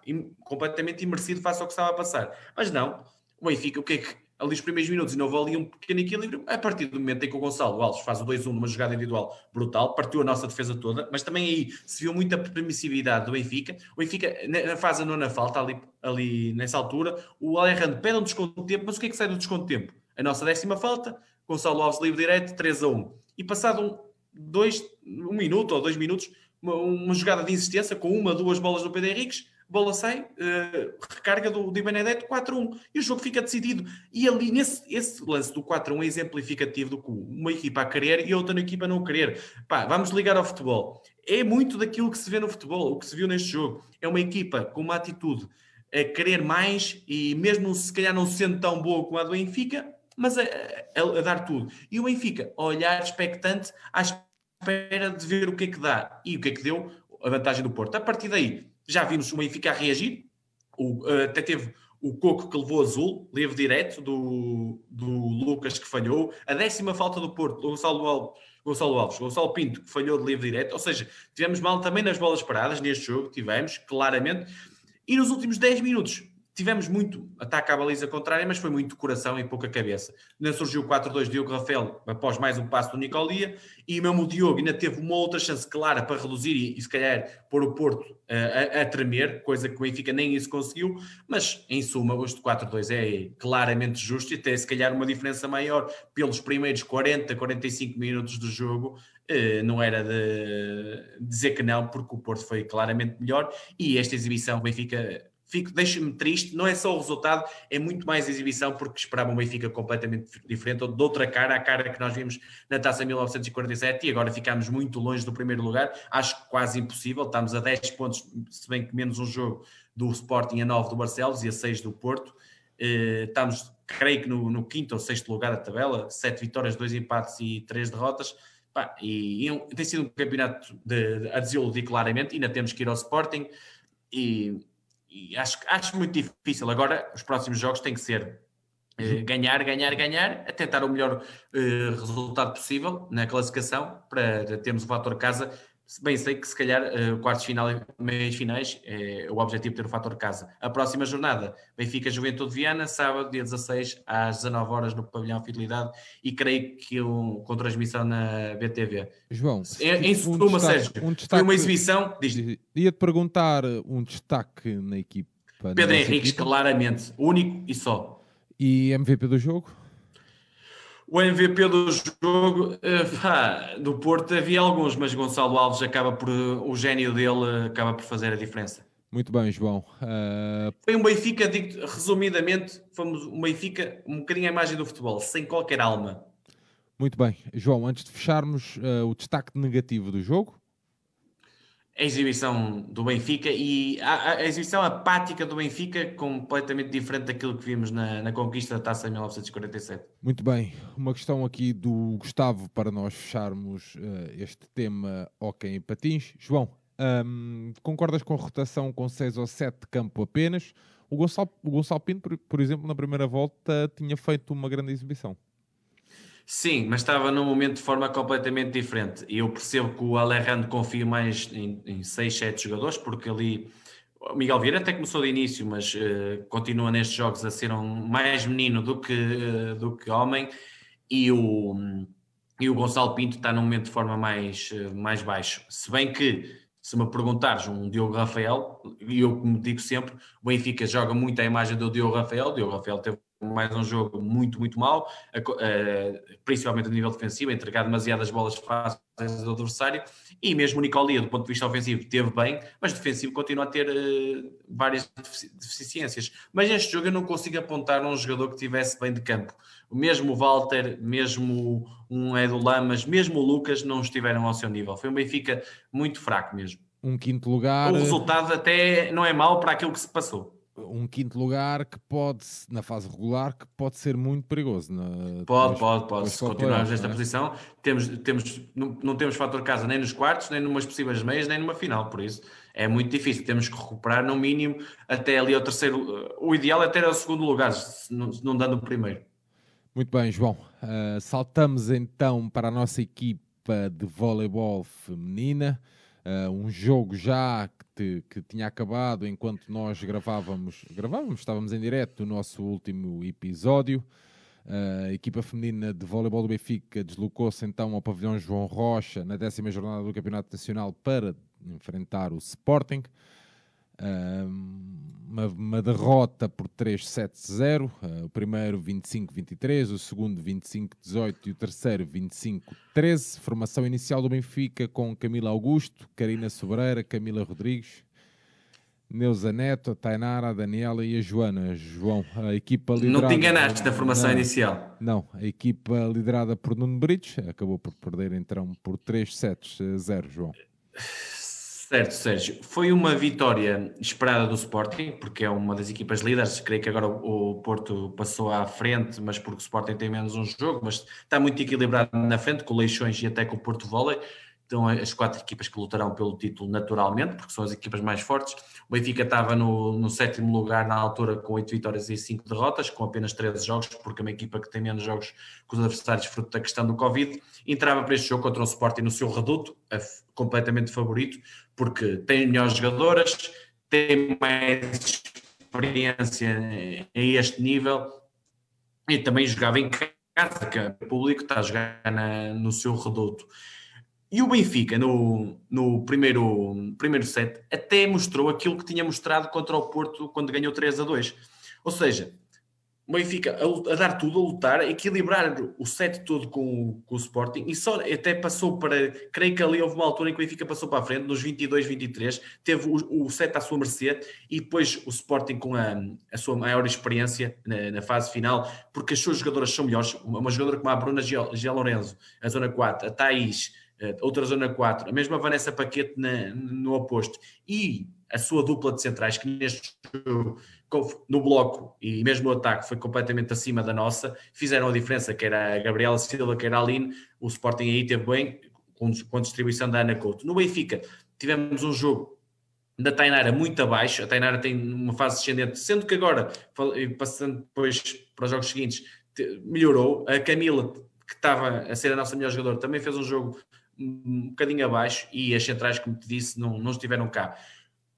completamente imerecido face ao que estava a passar. Mas não, o Benfica, o que é que ali os primeiros minutos e não ali um pequeno equilíbrio, a partir do momento em que o Gonçalo Alves faz o 2-1 numa jogada individual brutal, partiu a nossa defesa toda, mas também aí se viu muita permissividade do Benfica. O Benfica na fase nona falta, ali, ali nessa altura, o Alejandro pede um desconto de tempo, mas o que é que sai do desconto de tempo? A nossa décima falta, Gonçalo Alves livre direto, 3 a 1 e passado um, dois, um minuto ou dois minutos, uma, uma, jogada de insistência com uma, duas bolas do Pedro Henriques, bola sai, uh, recarga do Di Benedetto 4-1 e o jogo fica decidido. E ali, nesse esse lance do 4-1 é exemplificativo do que uma equipa a querer e outra equipa a não querer. Pá, vamos ligar ao futebol. É muito daquilo que se vê no futebol, o que se viu neste jogo. É uma equipa com uma atitude a querer mais e mesmo se calhar não sendo tão boa como a do Benfica, mas a, a, a, dar tudo. E o Benfica a olhar expectante à espera de ver o que é que dá. E o que é que deu? A vantagem do Porto. A partir daí, já vimos o Benfica a reagir. O, eh, até teve o Coco que levou azul, livre direto do, do Lucas que falhou. A décima falta do Porto, Gonçalo Alves, Gonçalo Alves, Gonçalo Pinto que falhou de livre direto. Ou seja, tivemos mal também nas bolas paradas neste jogo, tivemos, claramente. E nos últimos 10 minutos, tivemos muito ataque à baliza contrária, mas foi muito coração e pouca cabeça. Ainda surgiu o 4-2 Diogo Rafael após mais um passo do Nicolia e mesmo o Diogo ainda teve uma outra chance clara para reduzir e, e se calhar pôr o Porto uh, a, a, tremer, coisa que o Benfica nem isso conseguiu, mas em suma este 4-2 é claramente justo e até se calhar uma diferença maior pelos primeiros 40, 45 minutos do jogo, Uh, não era de dizer que não, porque o Porto foi claramente melhor e esta exibição Benfica fico, deixa-me triste, não é só o resultado, é muito mais exibição, porque esperava um Benfica completamente diferente, ou de outra cara, a cara que nós vimos na taça 1947, e agora ficámos muito longe do primeiro lugar, acho quase impossível, estamos a 10 pontos, se bem que menos um jogo do Sporting, a 9 do Barcelos e a 6 do Porto, eh, estamos, creio que no, no, quinto ou sexto lugar da tabela, 7 vitórias, 2 empates e 3 derrotas, e, e, tem sido um campeonato de, de, a desiludir claramente, ainda temos que ir ao Sporting, e e acho, acho muito difícil. Agora, os próximos jogos têm que ser uh, ganhar, ganhar, ganhar, a tentar o melhor uh, resultado possível na classificação para termos o fator casa Bem, sei que se calhar uh, quartos final e meias finais é o objetivo de ter o fator casa. A próxima jornada, Benfica Juventude Viana, sábado, dia 16, às 19 horas no Pavilhão Fidelidade e creio que um, com transmissão na BTV. João, em, em suma, um Sérgio, um destaque, uma exibição. Ia-te perguntar um destaque na equipa. Pedro Henriques, claramente, único e só. E MVP do jogo? O MVP do jogo, eh, pá, do Porto havia alguns, mas Gonçalo Alves acaba por, o gênio dele acaba por fazer a diferença. Muito bem, João. Uh... Foi um Benfica, digo resumidamente, fomos um Benfica, um bocadinho a imagem do futebol, sem qualquer alma. Muito bem. João, antes de fecharmos uh, o destaque negativo do jogo, a exibição do Benfica e a, a, exibição apática do Benfica completamente diferente daquilo que vimos na, na conquista da taça em 1947. Muito bem, uma questão aqui do Gustavo para nós fecharmos uh, este tema ok em patins. João, um, concordas com a rotação com 6 ou 7 de campo apenas? O Gonçalo, o Gonçalo Pinto, por, por exemplo, na primeira volta tinha feito uma grande exibição. Sim, mas estava num momento de forma completamente diferente. E eu percebo que o Alejandro confia mais em, em 6, 7 jogadores, porque ali o Miguel Vieira até começou de início, mas uh, continua nestes jogos a ser um mais menino do que, uh, do que homem. E o, e o Gonçalo Pinto está num momento de forma mais, mais baixo. Se bem que, se me perguntares um Diogo Rafael, e eu como digo sempre, o Benfica joga muito a imagem do Diogo Rafael, o Diogo Rafael teve mais um jogo muito, muito mau, principalmente a nível defensivo, entregar demasiadas bolas fáceis ao adversário, e mesmo o Nicolia, do ponto de vista ofensivo, teve bem, mas defensivo continua a ter uh, várias deficiências. Mas neste jogo eu não consigo apontar um jogador que tivesse bem de campo. Mesmo o Walter, mesmo um Edu Lamas, mesmo o Lucas não estiveram ao seu nível. Foi um Benfica muito fraco mesmo. Um quinto lugar. O resultado até não é mau para aquilo que se passou um quinto lugar que pode, na fase regular, que pode ser muito perigoso. Na, pode, depois, pode, pode. Se continuarmos nesta é? posição, temos, temos, não, não, temos fator casa nem nos quartos, nem numas possíveis meias, nem numa final, por isso é muito difícil. Temos que recuperar no mínimo até ali ao terceiro. O ideal é ter o segundo lugar, se não, se não dando o primeiro. Muito bem, João. Uh, saltamos então para a nossa equipa de voleibol feminina. Uh, um jogo já que, que, tinha acabado enquanto nós gravávamos, gravávamos, estávamos em direto no nosso último episódio. A equipa feminina de voleibol do Benfica deslocou-se então ao pavilhão João Rocha na décima jornada do Campeonato Nacional para enfrentar o Sporting uma, uma, derrota por 3-7-0, uh, o primeiro 25-23, o segundo 25-18 e o terceiro 25-13. Formação inicial do Benfica com Camila Augusto, Karina Sobreira, Camila Rodrigues, Neuza Neto, a Tainara, a Daniela e a Joana. João, a equipa liderada... Não te enganaste da formação não, inicial. Não, a equipa liderada por Nuno Brites acabou por perder então por 3-7-0, João. Certo, Sérgio. Foi uma vitória esperada do Sporting, porque é uma das equipas líderes. Creio que agora o Porto passou à frente, mas porque o Sporting tem menos um jogo, mas está muito equilibrado na frente, com o Leixões e até com o Porto Volley. Então, as quatro equipas que lutarão pelo título naturalmente, porque são as equipas mais fortes. O Benfica estava no, no sétimo lugar na altura com oito vitórias e cinco derrotas, com apenas 13 jogos, porque é uma equipa que tem menos jogos que os adversários, fruto da questão do Covid. Entrava para este jogo contra o Sporting no seu reduto, completamente favorito, porque tem melhores jogadoras, tem mais experiência a este nível e também jogava em casa, que o público está a jogar na, no seu reduto. E o Benfica, no, no primeiro, primeiro set, até mostrou aquilo que tinha mostrado contra o Porto quando ganhou 3 a 2. Ou seja, o Benfica a, a, dar tudo, a lutar, a equilibrar o set todo com, com, o Sporting e só até passou para. Creio que ali houve uma altura em que o Benfica passou para a frente, nos 22, 23, teve o, o set à sua mercê e depois o Sporting com a, a sua maior experiência na, na, fase final, porque as suas jogadoras são melhores. Uma, uma jogadora como a Bruna Gia Lorenzo, a zona 4, a Thaís eh, outra zona 4, a mesma Vanessa Paquete na, no oposto, e a sua dupla de centrais, que neste jogo, no bloco e mesmo no ataque foi completamente acima da nossa, fizeram a diferença, que era a Gabriela Silva, que era a Aline, o Sporting aí teve bem, com, com a distribuição da Ana Couto. No Benfica, tivemos um jogo da Tainara muito abaixo, a Tainara tem uma fase descendente, sendo que agora, passando depois para os jogos seguintes, melhorou. A Camila, que estava a ser a nossa melhor jogadora, também fez um jogo um bocadinho abaixo e as centrais, como te disse, não, não estiveram cá.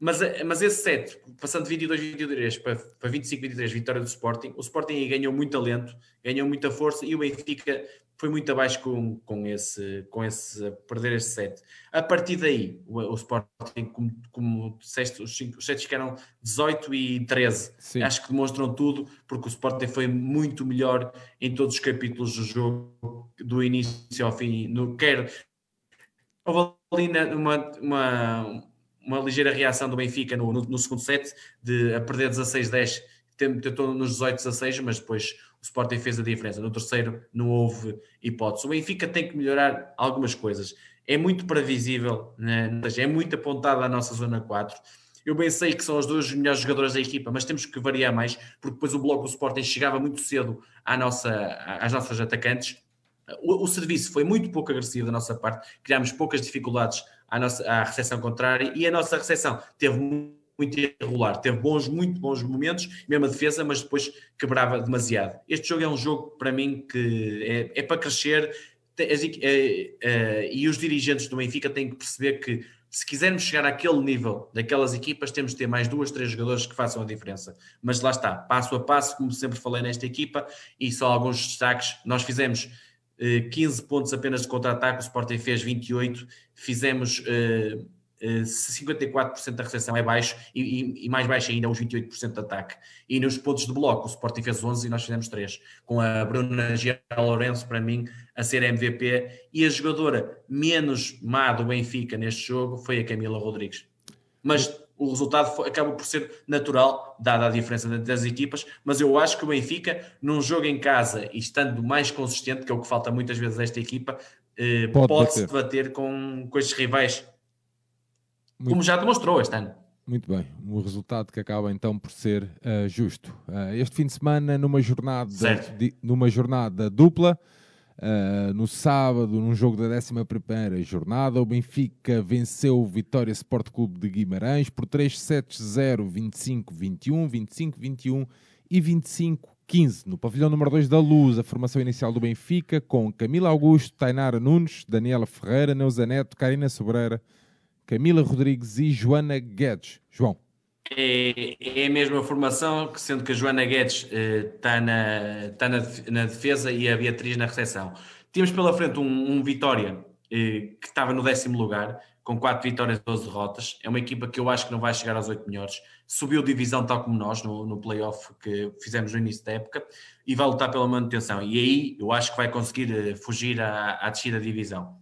Mas, mas esse set, passando de 22, 23 para, para 25, 23, vitória do Sporting, o Sporting aí ganhou muito talento, ganhou muita força e o Benfica foi muito abaixo com, com, esse, com esse perder esse set. A partir daí, o, o Sporting, como, como disseste, os, cinco, os sets ficaram 18 e 13. Sim. Acho que demonstram tudo, porque o Sporting foi muito melhor em todos os capítulos do jogo, do início ao fim, no, quer houve ali uma, uma, uma ligeira reação do Benfica no, no, no segundo set, de a perder 16-10, tentou nos 18-16, mas depois o Sporting fez a diferença. No terceiro não houve hipótese. O Benfica tem que melhorar algumas coisas. É muito previsível, né? é muito apontado à nossa zona 4. Eu bem sei que são as duas melhores jogadoras da equipa, mas temos que variar mais, porque depois o bloco do Sporting chegava muito cedo à nossa, às nossas atacantes o, o, serviço foi muito pouco agressivo da nossa parte, criámos poucas dificuldades à, nossa, à recepção contrária e a nossa recepção teve muito irregular, teve bons, muito bons momentos, mesmo a defesa, mas depois quebrava demasiado. Este jogo é um jogo para mim que é, é para crescer é, é, e os dirigentes do Benfica têm que perceber que se quisermos chegar àquele nível daquelas equipas, temos de ter mais duas, três jogadores que façam a diferença. Mas lá está, passo a passo, como sempre falei nesta equipa, e só alguns destaques. Nós fizemos 15 pontos apenas de contra-ataque, o Sporting fez 28, fizemos 54% da recepção é baixo e, e, e, mais baixo ainda os 28% de ataque. E nos pontos de bloco, o Sporting fez 11 e nós fizemos 3, com a Bruna Gia Lourenço, para mim, a ser MVP. E a jogadora menos má do Benfica neste jogo foi a Camila Rodrigues. Mas o resultado acaba por ser natural, dada a diferença das equipas. Mas eu acho que o Benfica, num jogo em casa e estando mais consistente, que é o que falta muitas vezes a esta equipa, eh, pode, pode se debater com, com estes rivais muito, como já demonstrou este ano. Muito bem, um resultado que acaba então por ser uh, justo. Uh, este fim de semana, numa jornada, de, numa jornada dupla, uh, no sábado, num jogo da 11 jornada, o Benfica venceu o Vitória Sport Clube de Guimarães por 3-7-0, 25-21, 25-21 e 25-15. No pavilhão número 2 da Luz, a formação inicial do Benfica, com Camila Augusto, Tainara Nunes, Daniela Ferreira, Neuza Neto, Karina Sobreira Camila Rodrigues e Joana Guedes. João. É, é a mesma formação, sendo que a Joana Guedes está eh, na, tá na, na, defesa e a Beatriz na recepção. Tínhamos pela frente um, um Vitória eh, que estava no décimo lugar, com 4 vitórias e 12 derrotas. É uma equipa que eu acho que não vai chegar aos 8 melhores. Subiu divisão tal como nós no, no playoff que fizemos no início da época e vai lutar pela manutenção. E aí eu acho que vai conseguir eh, fugir à, à descida da divisão.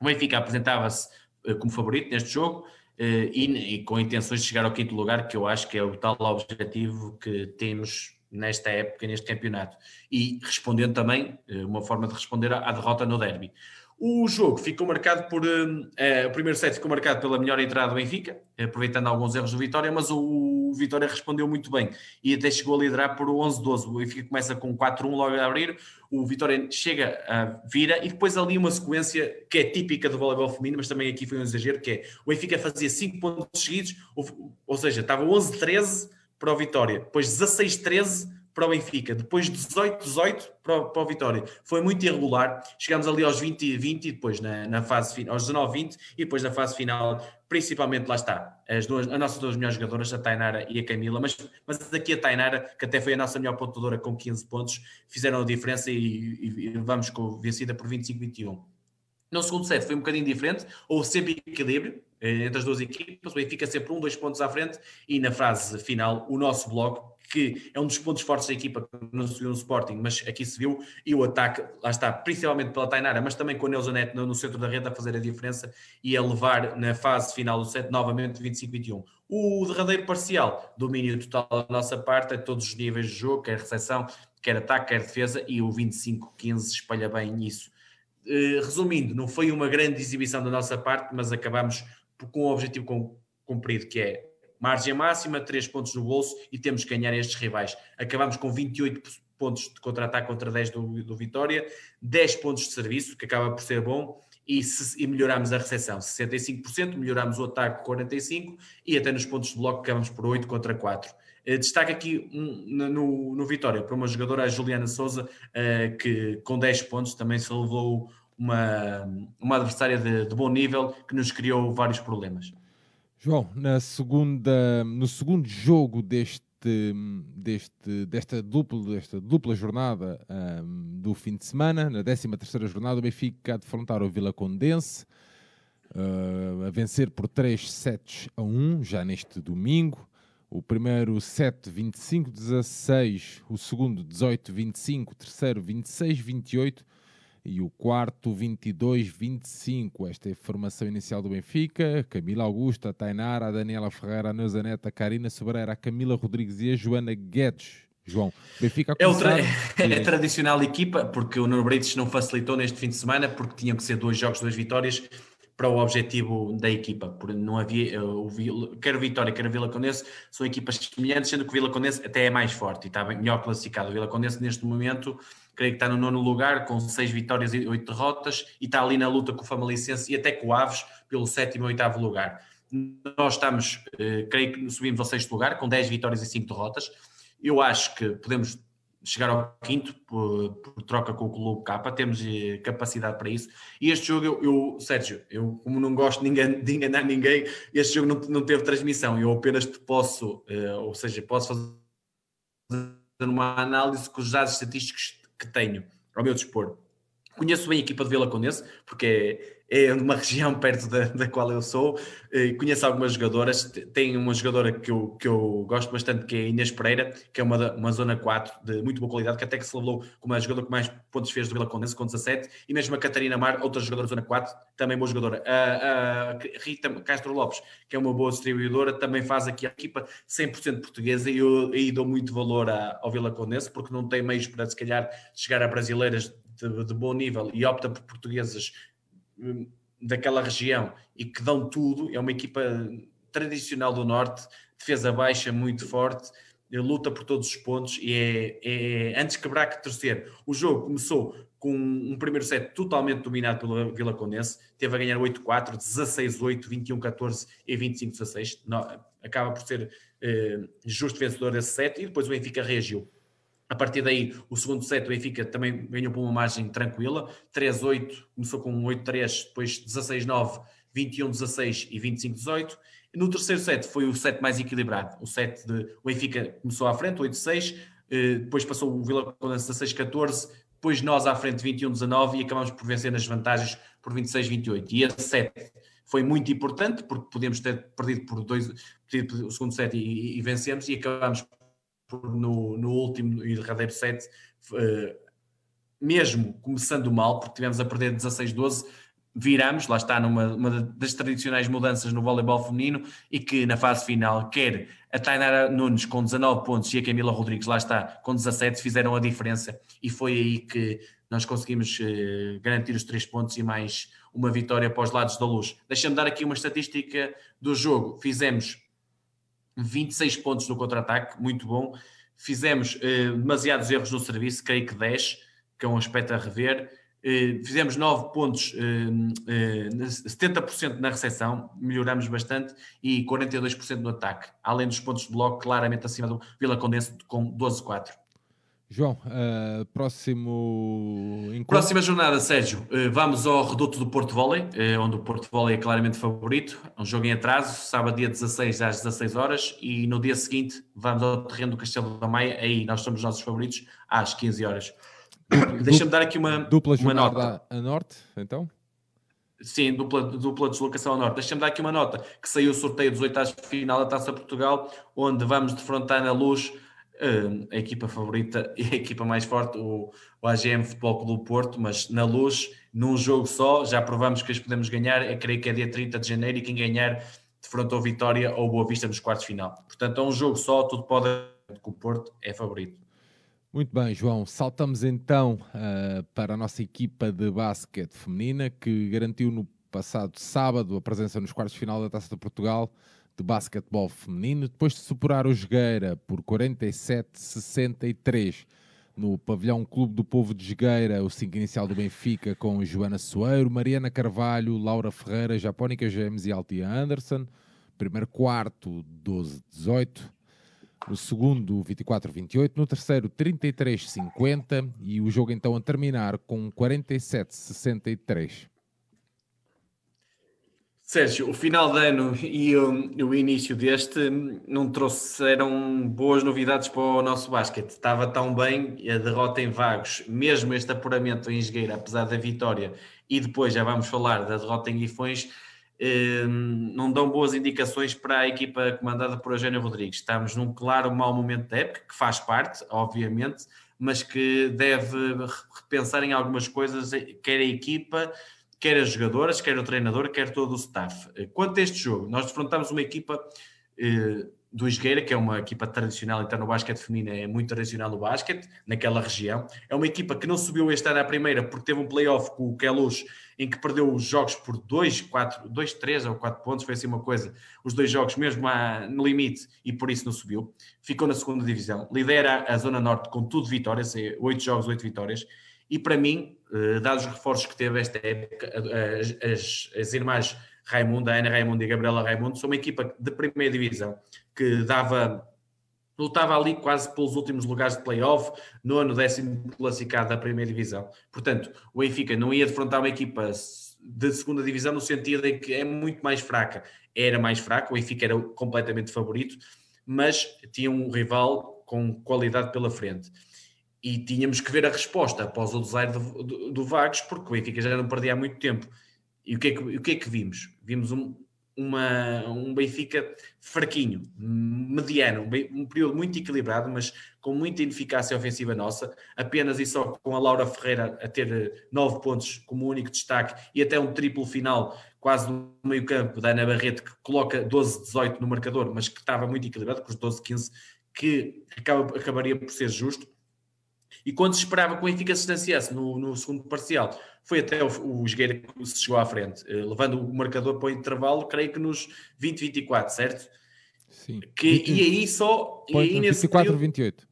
O Benfica apresentava-se eh, como favorito neste jogo e, e, com intenções de chegar ao quinto lugar, que eu acho que é o tal objetivo que temos nesta época, neste campeonato. E respondendo também, eh, uma forma de responder à, derrota no derby. O jogo ficou marcado por. Uh, o primeiro set ficou marcado pela melhor entrada do Benfica, aproveitando alguns erros do Vitória, mas o, o Vitória respondeu muito bem e até chegou a liderar por 11-12. O Benfica começa com 4-1 logo a abrir, o Vitória chega a vira e depois ali uma sequência que é típica do voleibol feminino, mas também aqui foi um exagero, que é o Benfica fazia 5 pontos seguidos, ou, ou seja, estava 11-13 para o Vitória, depois 16-13 para o Benfica, depois 18-18 para, para o Vitória. Foi muito irregular. Chegámos ali aos 20 e 20 e depois na, na fase final, aos 19-20 e depois na fase final, principalmente lá está, as, duas, as nossas duas melhores jogadoras, a Tainara e a Camila, mas, mas aqui a Tainara, que até foi a nossa melhor pontuadora com 15 pontos, fizeram a diferença e, e, e vamos com vencida por 25-21. No segundo set foi um bocadinho diferente, houve sempre equilíbrio eh, entre as duas equipas, o Benfica sempre um, dois pontos à frente e na fase final o nosso bloco que é um dos pontos fortes da equipa que não se viu no Sporting, mas aqui se viu, e o ataque, lá está, principalmente pela Tainara, mas também com a Neuza Neto no, centro da rede a fazer a diferença e a levar na fase final do set novamente 25-21. O derradeiro parcial, domínio total da nossa parte, a todos os níveis de jogo, quer recepção, quer ataque, quer defesa, e o 25-15 espalha bem isso. Uh, resumindo, não foi uma grande exibição da nossa parte, mas acabamos com o objetivo cumprido, que é Margem máxima, 3 pontos no bolso e temos que ganhar estes rivais. Acabamos com 28 pontos de contra-ataque contra 10 do, do Vitória, 10 pontos de serviço, que acaba por ser bom, e, se, e melhoramos a recepção 65%, melhoramos o ataque 45% e até nos pontos de bloco acabamos por 8 contra 4. Uh, eh, destaque aqui no, no Vitória para uma jogadora, a Juliana Souza, uh, que com 10 pontos também se levou uma, uma adversária de, de bom nível que nos criou vários problemas. João, na segunda, no segundo jogo deste, deste, desta, dupla, desta dupla jornada um, do fim de semana, na 13 terceira jornada, o Benfica a defrontar o Vila Condense, uh, a vencer por 3 sets a 1, já neste domingo. O primeiro set 25-16, o segundo 18-25, o terceiro 26-28 e o quarto 22-25. Esta é a formação inicial do Benfica. Camila Augusta, a Tainara, a Daniela Ferreira, a Neuza Neta, a Karina Sobreira, a Camila Rodrigues e a Joana Guedes. João, Benfica é, outra, é a tradicional equipa, porque o Brites não facilitou neste fim de semana, porque tinham que ser dois jogos, duas vitórias para o objetivo da equipa. Por, não havia, o, quer o Vitória, quer o Vila Condense, são equipas semelhantes, sendo que o Vila Condense até é mais forte e está melhor classificado. O Vila Condense neste momento creio que está no nono lugar, com seis vitórias e oito derrotas, e está ali na luta com o Famalicense e até com o Aves pelo sétimo e oitavo lugar. Nós estamos, eh, creio que subimos ao sexto lugar, com 10 vitórias e 5 derrotas. Eu acho que podemos chegar ao quinto por, por troca com o Clube K, temos eh, capacidade para isso. E este jogo, eu, eu, Sérgio, eu como não gosto de, de enganar ninguém, este jogo não, não teve transmissão. Eu apenas te posso, eh, ou seja, posso fazer uma análise com os dados estatísticos que tenho ao meu dispor. Conheço bem a equipa de Vila Condense, porque é, uma região perto da, da qual eu sou. Eh, conheço algumas jogadoras. Tem uma jogadora que eu, que eu gosto bastante, que é Inês Pereira, que é uma, uma zona 4 de muito boa qualidade, que até que se revelou como a jogadora que mais pontos fez do Vila Condense, com 17. E mesmo a Catarina Mar, outra jogadora zona 4, também boa jogadora. A, a Rita Castro Lopes, que é uma boa distribuidora, também faz aqui a equipa 100% portuguesa e eu aí dou muito valor ao Vila Condense, porque não tem meios para, se calhar, chegar a brasileiras de, de bom nível e opta por portuguesas daquela região e que dão tudo, é uma equipa tradicional do Norte, defesa baixa muito forte, luta por todos os pontos e é, é antes quebrar que torcer. O jogo começou com um primeiro set totalmente dominado pela Vila Condense, teve a ganhar 8-4, 16-8, 21-14 e 25-16. Acaba por ser eh, justo vencedor desse set e depois o Benfica reagiu. A partir daí, o segundo set, o Benfica também ganhou por uma margem tranquila, 3-8, começou com 8-3, depois 16-9, 21-16 e 25-18. No terceiro set foi o set mais equilibrado, o set de o Benfica começou à frente, 8-6, eh, depois passou o Vila Condense 16-14, depois nós à frente 21-19 e acabamos por vencer nas vantagens por 26-28. E esse set foi muito importante porque podíamos ter perdido por dois, o segundo set e, e vencemos e acabamos no, no último e derradeiro set, uh, mesmo começando mal, porque tivemos a perder 16-12, viramos, lá está, numa das tradicionais mudanças no voleibol feminino e que na fase final, quer a Tainara Nunes com 19 pontos e a Camila Rodrigues, lá está, com 17, fizeram a diferença e foi aí que nós conseguimos uh, garantir os três pontos e mais uma vitória para os lados da luz. Deixa-me dar aqui uma estatística do jogo. Fizemos 26 pontos no contra-ataque, muito bom. Fizemos uh, demasiados erros no serviço, creio que 10, que é um aspecto a rever. Uh, fizemos 9 pontos, uh, 70% na recepção, melhoramos bastante, e 42% no ataque. Além dos pontos de bloco, claramente acima do Vila Condense, com 12-4. João, uh, próximo encontro. Próxima jornada, Sérgio. Uh, vamos ao Reduto do Porto Volley, uh, onde o Porto Volley é claramente favorito. É um jogo em atraso, sábado, dia 16 às 16 horas. E no dia seguinte, vamos ao terreno do Castelo da Maia. Aí nós somos os nossos favoritos, às 15 horas. Deixa-me dar aqui uma, dupla uma nota. a norte, então? Sim, dupla, dupla deslocação ao norte. Deixa-me dar aqui uma nota, que saiu o sorteio dos oitavos de final da Taça Portugal, onde vamos defrontar na luz a equipa favorita e a equipa mais forte, o, o AGM Futebol Clube Porto, mas na luz, num jogo só, já provamos que as podemos ganhar, eu creio que é dia 30 de janeiro e quem ganhar defrontou Vitória ou Boa Vista nos quartos final. Portanto, é um jogo só, tudo pode que o Porto é favorito. Muito bem, João. Saltamos então uh, para a nossa equipa de basquete feminina que garantiu no passado sábado a presença nos quartos final da Taça de Portugal de basquetebol feminino, depois de superar o Jogueira por 47-63 no pavilhão Clube do Povo de Jogueira, o 5 inicial do Benfica com Joana Soeiro, Mariana Carvalho, Laura Ferreira, Japónica James e Altia Anderson. Primeiro quarto, 12-18. No segundo, 24-28. No terceiro, 33-50. E o jogo então a terminar com 47-63. Sérgio, o final de ano e o, o, início deste não trouxeram boas novidades para o nosso basquete. Estava tão bem a derrota em Vagos, mesmo este apuramento em Esgueira, apesar da vitória, e depois já vamos falar da derrota em Guifões, eh, não dão boas indicações para a equipa comandada por Eugênio Rodrigues. Estamos num claro mau momento da época, que faz parte, obviamente, mas que deve repensar em algumas coisas, quer a equipa quer as jogadoras, quer o treinador, quer todo o staff. Eh, quanto a este jogo, nós defrontamos uma equipa eh, do Esgueira, que é uma equipa tradicional, então no basquete feminino é muito tradicional no basquete, naquela região. É uma equipa que não subiu este ano à primeira porque teve um playoff com o Queluz em que perdeu os jogos por 2, 4, 2, 3 ou 4 pontos, foi assim uma coisa, os dois jogos mesmo no limite e por isso não subiu. Ficou na segunda divisão, lidera a Zona Norte com tudo vitórias, 8 é jogos, 8 vitórias, e para mim, eh, dados os reforços que teve esta época, as, as, irmãs Raimundo, a Ana Raimundo e Gabriela Raimundo, são uma equipa de primeira divisão que dava lutava ali quase pelos últimos lugares de playoff, nono, décimo classificado da primeira divisão. Portanto, o Benfica não ia defrontar uma equipa de segunda divisão no sentido em que é muito mais fraca. Era mais fraca, o Benfica era completamente favorito, mas tinha um rival com qualidade pela frente. E tínhamos que ver a resposta após o desaire do, do, do Vagos, porque o Benfica já não perdia há muito tempo. E o que é que, o que, é que vimos? Vimos um, uma, um Benfica fraquinho, mediano, um, período muito equilibrado, mas com muita ineficácia ofensiva nossa, apenas e só com a Laura Ferreira a ter nove pontos como único destaque e até um triplo final quase no meio campo da Ana Barreto que coloca 12-18 no marcador, mas que estava muito equilibrado, com os 12-15, que acaba, acabaria por ser justo. E quando se esperava que o Benfica se distanciasse no, no segundo parcial, foi até o, o Jogueira que se chegou à frente, eh, levando o marcador para o intervalo, creio que nos 20-24, certo? Sim. Que, 20, e aí só. E aí 24, 28.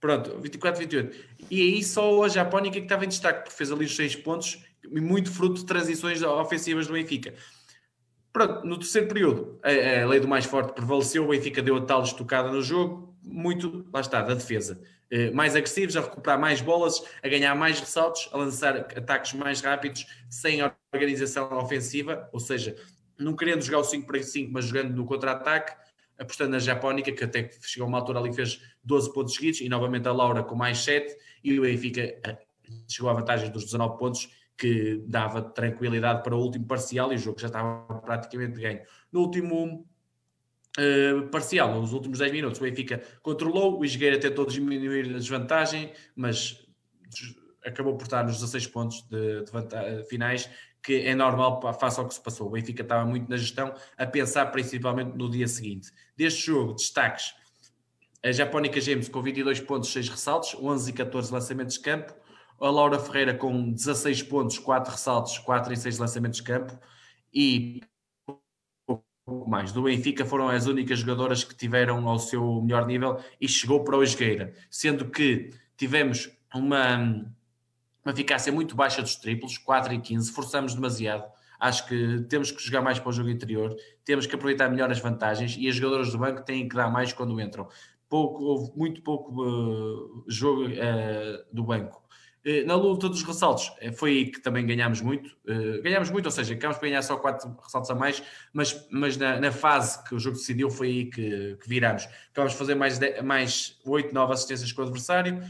Pronto, 24, 28. E aí só a Japónica que estava em destaque, porque fez ali os 6 pontos, muito fruto de transições ofensivas do Benfica. Pronto, no terceiro período, a, a lei do mais forte prevaleceu, o Benfica deu a tal estocada no jogo, muito, lá está, da defesa. Eh, mais agressivos, a recuperar mais bolas, a ganhar mais ressaltos, a lançar ataques mais rápidos, sem organização ofensiva, ou seja, não querendo jogar o 5 para 5, mas jogando no contra-ataque, apostando na Japónica, que até chegou a uma altura ali fez 12 pontos seguidos, e novamente a Laura com mais 7, e o Benfica eh, chegou à vantagem dos 19 pontos, que dava tranquilidade para o último parcial, e o jogo já estava praticamente ganho. No último Uh, parcial, nos últimos 10 minutos, o Benfica controlou, o Isgueira tentou diminuir a desvantagem, mas acabou por estar nos 16 pontos de, de finais, que é normal face ao que se passou. O Benfica estava muito na gestão, a pensar principalmente no dia seguinte. Deste jogo, destaques: a Japónica James com 22 pontos, 6 ressaltos, 11 e 14 lançamentos de campo, a Laura Ferreira com 16 pontos, 4 ressaltos, 4 e 6 lançamentos de campo, e pouco mais. Do Benfica foram as únicas jogadoras que tiveram ao seu melhor nível e chegou para o Esgueira, sendo que tivemos uma, uma eficácia muito baixa dos triplos, 4 e 15, forçamos demasiado. Acho que temos que jogar mais para o jogo interior, temos que aproveitar melhor as vantagens e as jogadoras do banco têm que dar mais quando entram. Pouco, houve muito pouco uh, jogo uh, do banco. Eh, na luta dos ressaltos, eh, foi aí que também ganhámos muito. Eh, ganhámos muito, ou seja, acabamos por ganhar só 4 ressaltos a mais, mas, mas na, na, fase que o jogo decidiu, foi aí que, que viramos. Acabamos de fazer mais, mais 8, 9 assistências com o adversário,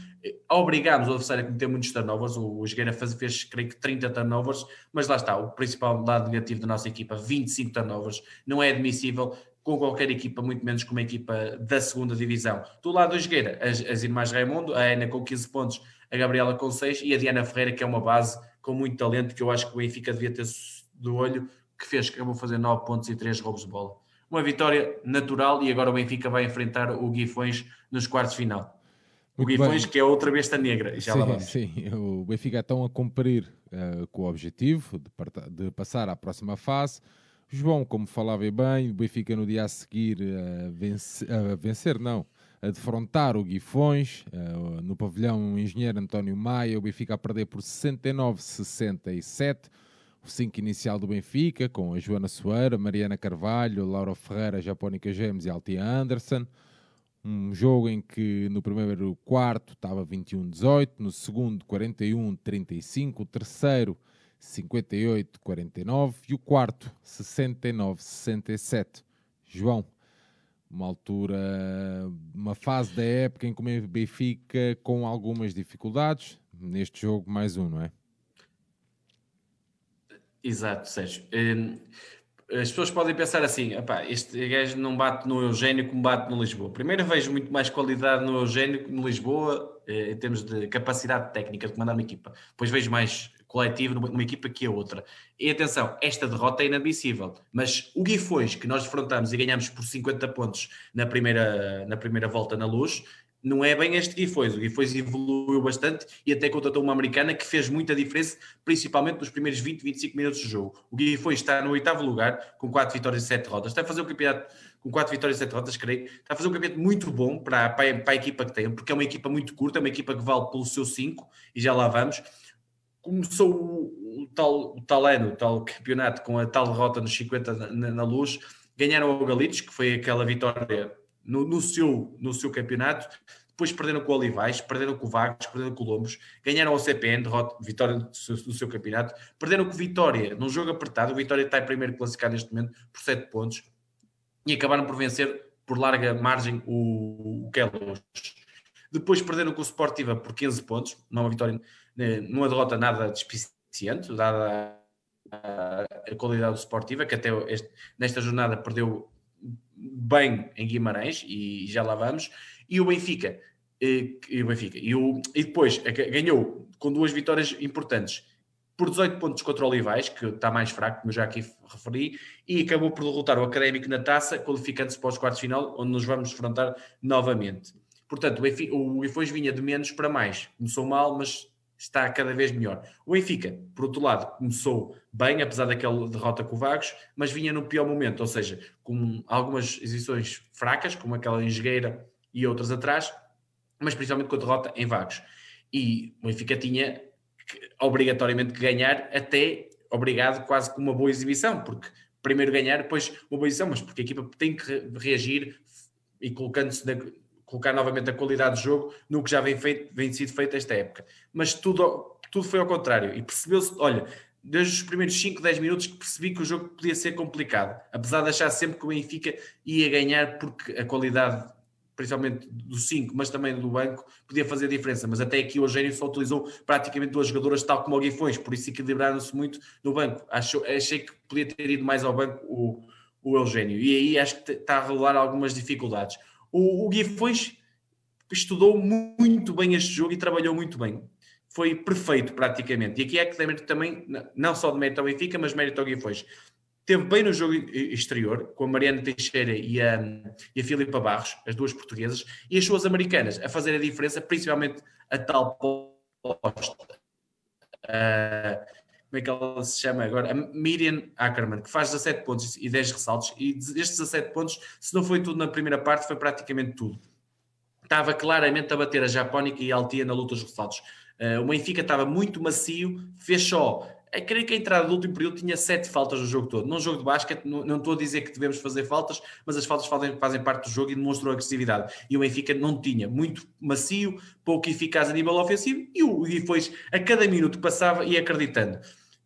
obrigámos o adversário a cometer muitos turnovers. O, o fez, fez, creio que, 30 turnovers, mas lá está, o principal lado negativo da nossa equipa: 25 turnovers. Não é admissível com qualquer equipa, muito menos com uma equipa da segunda divisão. Do lado do Jogueira, as, as irmãs Raimundo, a Ana com 15 pontos a Gabriela com 6 e a Diana Ferreira, que é uma base com muito talento, que eu acho que o Benfica devia ter do olho, que fez que acabou fazer 9 pontos e 3 roubos de bola. Uma vitória natural e agora o Benfica vai enfrentar o Guifões nos quartos de final. o Guifões, bem. que é outra besta negra. Já sim, sim, o Benfica estão a cumprir uh, com o objetivo de, de, passar à próxima fase. João, como falava bem, o Benfica no dia a seguir uh, vence, uh, vencer, não, a defrontar o Guifões, uh, no pavilhão Engenheiro António Maia, o Benfica a perder por 69-67. O 5 inicial do Benfica, com a Joana Soeira, Mariana Carvalho, Laura Ferreira, Japónica Gemes e Altia Anderson. Um jogo em que no primeiro quarto estava 21-18, no segundo 41-35, o terceiro 58-49 e o quarto 69-67. João, uma altura, uma fase da época em que o Benfica com algumas dificuldades, neste jogo mais um, não é? Exato, Sérgio. Hum, as pessoas podem pensar assim: este gajo não bate no Eugênio como bate no Lisboa. Primeiro, vejo muito mais qualidade no Eugênio que no Lisboa, eh, em termos de capacidade técnica de comandar uma equipa. Depois vejo mais coletivo numa, equipa que a outra. E atenção, esta derrota é inadmissível, mas o Guifões que nós defrontamos e ganhamos por 50 pontos na primeira, na primeira volta na luz, não é bem este Guifões. O Guifões evoluiu bastante e até contratou uma americana que fez muita diferença, principalmente nos primeiros 20, 25 minutos de jogo. O Guifões está no oitavo lugar, com 4 vitórias e 7 derrotas. Está a fazer o campeonato com 4 vitórias e 7 derrotas, creio. Está a fazer um campeonato muito bom para, para, a, para a equipa que tem, porque é uma equipa muito curta, é uma equipa que vale pelo seu 5, e já lá vamos começou o, o, tal, o tal ano, o tal campeonato, com a tal derrota nos 50 na, na luz, ganharam o Galitos, que foi aquela vitória no, no, seu, no seu campeonato, depois perderam com o Olivais, perderam com o Vagos, perderam com o Lombos, ganharam o CPN, derrota, vitória do seu, do seu, campeonato, perderam com o Vitória num jogo apertado, o Vitória está em primeiro classificado neste momento por 7 pontos, e acabaram por vencer por larga margem o, o Quelos. Depois perderam com o Sportiva por 15 pontos, numa vitória, eh, numa derrota nada despiciente, dada a, qualidade do Sportiva, que até este, nesta jornada perdeu bem em Guimarães, e já lá vamos, e o Benfica, e, e o Benfica, e, o, e depois ganhou com duas vitórias importantes, por 18 pontos contra o Olivais, que está mais fraco, como eu já aqui referi, e acabou por derrotar o Académico na taça, qualificando-se para os quartos de final, onde nos vamos enfrentar novamente. Portanto, o, Benfica vinha de menos para mais. Começou mal, mas está cada vez melhor. O Benfica, por outro lado, começou bem, apesar daquela derrota com o Vagos, mas vinha no pior momento, ou seja, com algumas exibições fracas, como aquela em Jogueira e outras atrás, mas principalmente com a derrota em Vagos. E o Benfica tinha que, obrigatoriamente que ganhar, até obrigado quase com uma boa exibição, porque primeiro ganhar, depois uma boa exibição, mas porque a equipa tem que reagir e colocando-se colocar novamente a qualidade de jogo no que já vem, feito, vem sido feito esta época. Mas tudo, tudo foi ao contrário e percebeu-se, olha, desde os primeiros 5, 10 minutos que percebi que o jogo podia ser complicado, apesar de achar sempre que o Benfica ia ganhar porque a qualidade principalmente do 5, mas também do banco, podia fazer diferença. Mas até aqui o Eugênio só utilizou praticamente duas jogadoras, tal como o Guifões, por isso equilibraram-se muito no banco. Achou, achei que podia ter ido mais ao banco o, o Eugênio. E aí acho que está a rolar algumas dificuldades. O, o Guifões estudou muito bem este jogo e trabalhou muito bem. Foi perfeito, praticamente. E aqui é que também, não só de mérito ao Benfica, mas mérito ao Guifões teve bem no jogo exterior, com a Mariana Teixeira e a, e a Filipa Barros, as duas portuguesas, e as suas americanas a fazer a diferença, principalmente a tal posta. Uh, como é que ela se chama agora? A Miriam Ackerman, que faz 17 pontos e 10 ressaltos, e destes 17 pontos, se não foi tudo na primeira parte, foi praticamente tudo. Estava claramente a bater a Japónica e a Altia na luta dos ressaltos. Uh, o Benfica estava muito macio, fez só é, creio que a entrada do último período tinha sete faltas no jogo todo. Num jogo de basquete, não, não, estou a dizer que devemos fazer faltas, mas as faltas fazem, fazem parte do jogo e demonstrou agressividade. E o Benfica não tinha. Muito macio, pouco eficaz a nível ofensivo e o Guifões, a cada minuto que passava, ia acreditando.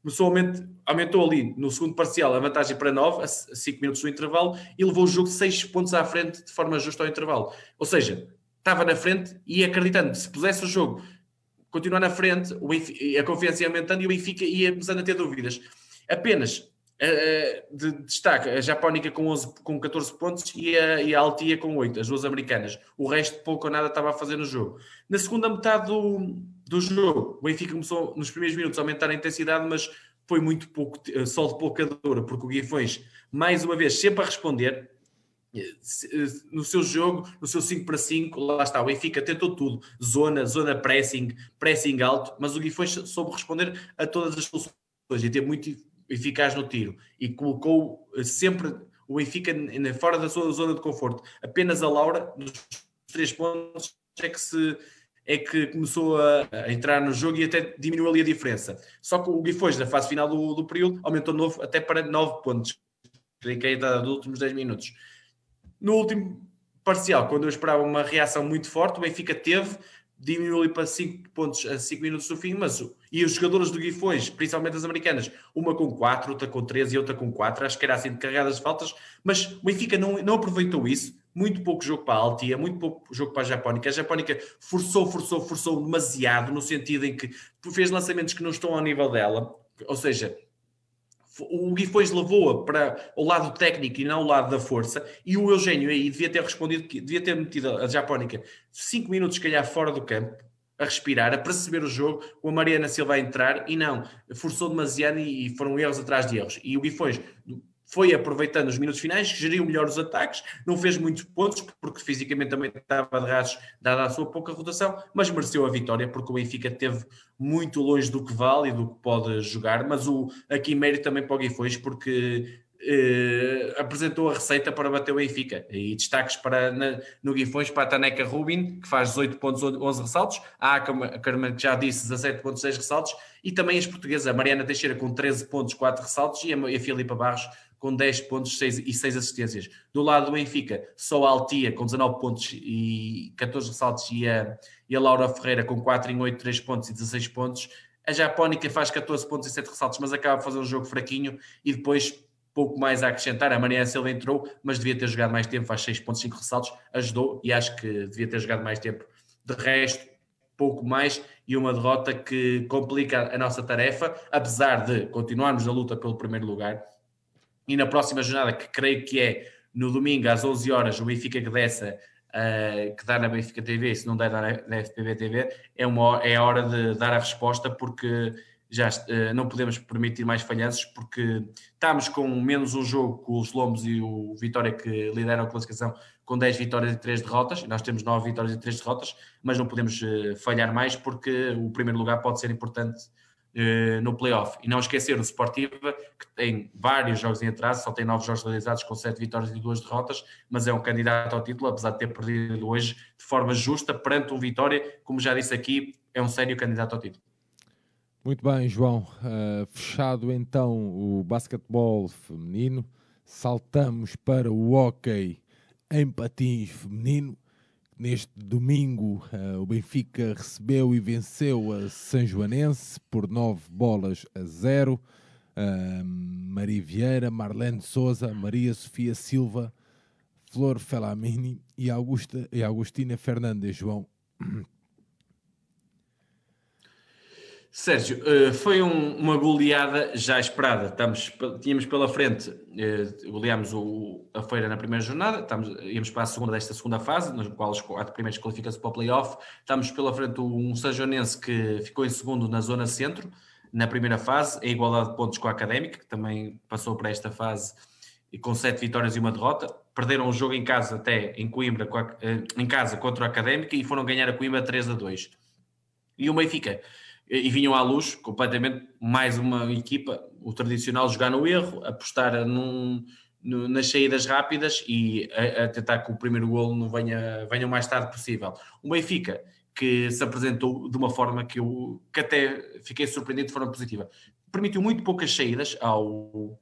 Pessoalmente, aumentou ali no segundo parcial a vantagem para 9, a 5 minutos do intervalo, e levou o jogo 6 pontos à frente de forma justa ao intervalo. Ou seja, estava na frente e acreditando, se pusesse o jogo continuar na frente, a confiança ia aumentando e o Benfica ia começando a ter dúvidas. Apenas uh, de destaque a Japónica com, 11, com 14 pontos e a, e a Altia com 8, as duas americanas. O resto pouco ou nada estava a fazer no jogo. Na segunda metade do, do jogo, o Benfica começou nos primeiros minutos a aumentar a intensidade, mas foi muito pouco, eh, só de pouca dor, porque o Guifões, mais uma vez, sempre a responder, no seu jogo, no seu 5 para 5, lá está, o Benfica tentou tudo, zona, zona pressing, pressing alto, mas o Guifões soube responder a todas as soluções e teve muito eficaz no tiro e colocou eh, sempre o Benfica fora da sua zona de conforto. Apenas a Laura, nos três pontos, é que se é que começou a, a, entrar no jogo e até diminuiu ali a diferença. Só que o Guifões, na fase final do, do período, aumentou novo até para 9 pontos, que é dos últimos 10 minutos. No último parcial, quando eu esperava uma reação muito forte, o Benfica teve, diminuiu ali para 5 pontos a 5 minutos do fim, mas e os jogadores do Guifões, principalmente as americanas, uma com 4, outra com 13 e outra com 4, acho que era assim de carregadas de faltas, mas o Benfica não, não aproveitou isso, muito pouco jogo para a Altia, muito pouco jogo para a Japónica. A Japónica forçou, forçou, forçou demasiado, no sentido em que fez lançamentos que não estão ao nível dela, ou seja, o Guifões levou-a para o lado técnico e não o lado da força, e o Eugênio aí devia ter respondido, que devia ter metido a Japónica 5 minutos, se calhar, fora do campo, a respirar, a perceber o jogo, o Mariana Silva a entrar, e não, forçou demasiado e, foram erros atrás de erros. E o Guifões foi aproveitando os minutos finais, geriu melhor os ataques, não fez muitos pontos, porque fisicamente também estava de rachos, dada a sua pouca rotação, mas mereceu a vitória, porque o Benfica teve muito longe do que vale e do que pode jogar, mas o, aqui mérito também para o Guifões, porque eh, apresentou a receita para bater o Benfica. E destaques para, na, no Guifões para a Taneca Rubin, que faz 18 pontos, 11 ressaltos, a Carmen, que já disse, 17 pontos, 6 ressaltos, e também as portuguesas, a Mariana Teixeira com 13 pontos, 4 ressaltos, e a, a Filipa Barros com 10 pontos 6, e 6 assistências. Do lado do Benfica, só a Altia com 19 pontos e 14 ressaltos e a, e a Laura Ferreira com 4 em 8, 3 pontos e 16 pontos. A Japónica faz 14 pontos e 7 ressaltos, mas acaba de fazer um jogo fraquinho e depois pouco mais a acrescentar. A Maria Silva entrou, mas devia ter jogado mais tempo, faz 6 pontos, 5 ressaltos, ajudou e acho que devia ter jogado mais tempo De resto, pouco mais e uma derrota que complica a nossa tarefa, apesar de continuarmos a luta pelo primeiro lugar. E na próxima jornada, que creio que é no domingo às 11 horas, o Benfica que desce, uh, que dá na Benfica TV, se não der na FPV TV, é, uma, é a hora de dar a resposta, porque já uh, não podemos permitir mais falhanços, porque estamos com menos um jogo com os Lombos e o Vitória que lideram a classificação com 10 vitórias e 3 derrotas, nós temos 9 vitórias e 3 derrotas, mas não podemos uh, falhar mais porque o primeiro lugar pode ser importante uh, no playoff. E não esquecer o Sportiva, que tem vários jogos em atraso, só tem 9 jogos realizados com 7 vitórias e 2 derrotas, mas é um candidato ao título, apesar de ter perdido hoje de forma justa perante um Vitória, como já disse aqui, é um sério candidato ao título. Muito bem, João. Uh, fechado então o basquetebol feminino, saltamos para o hockey em patins feminino. Neste domingo, uh, o Benfica recebeu e venceu a São Joanense por 9 bolas a 0. Uh, eh, Maria Vieira, Marlene Souza, Maria Sofia Silva, Flor Felamini e, Augusta, e Agostina Fernandes. João, Sérgio, eh, foi um, uma goleada já esperada. Estamos, tínhamos pela frente, eh, goleámos a feira na primeira jornada, estamos, íamos para a segunda desta segunda fase, nos qual os quatro primeiros qualificam-se para o playoff. Estamos pela frente um Sajonense que ficou em segundo na zona centro, na primeira fase, em igualdade de pontos com a Académica, que também passou para esta fase com sete vitórias e uma derrota. Perderam o jogo em casa até em Coimbra, eh, em casa contra a Académica e foram ganhar a Coimbra 3 a 2. E o Benfica e vinham à luz completamente mais uma equipa, o tradicional jogar no erro, apostar num, nas saídas rápidas e a, a, tentar que o primeiro golo não venha, venha o mais tarde possível. O Benfica, que se apresentou de uma forma que eu que até fiquei surpreendido de forma positiva, permitiu muito poucas saídas ao,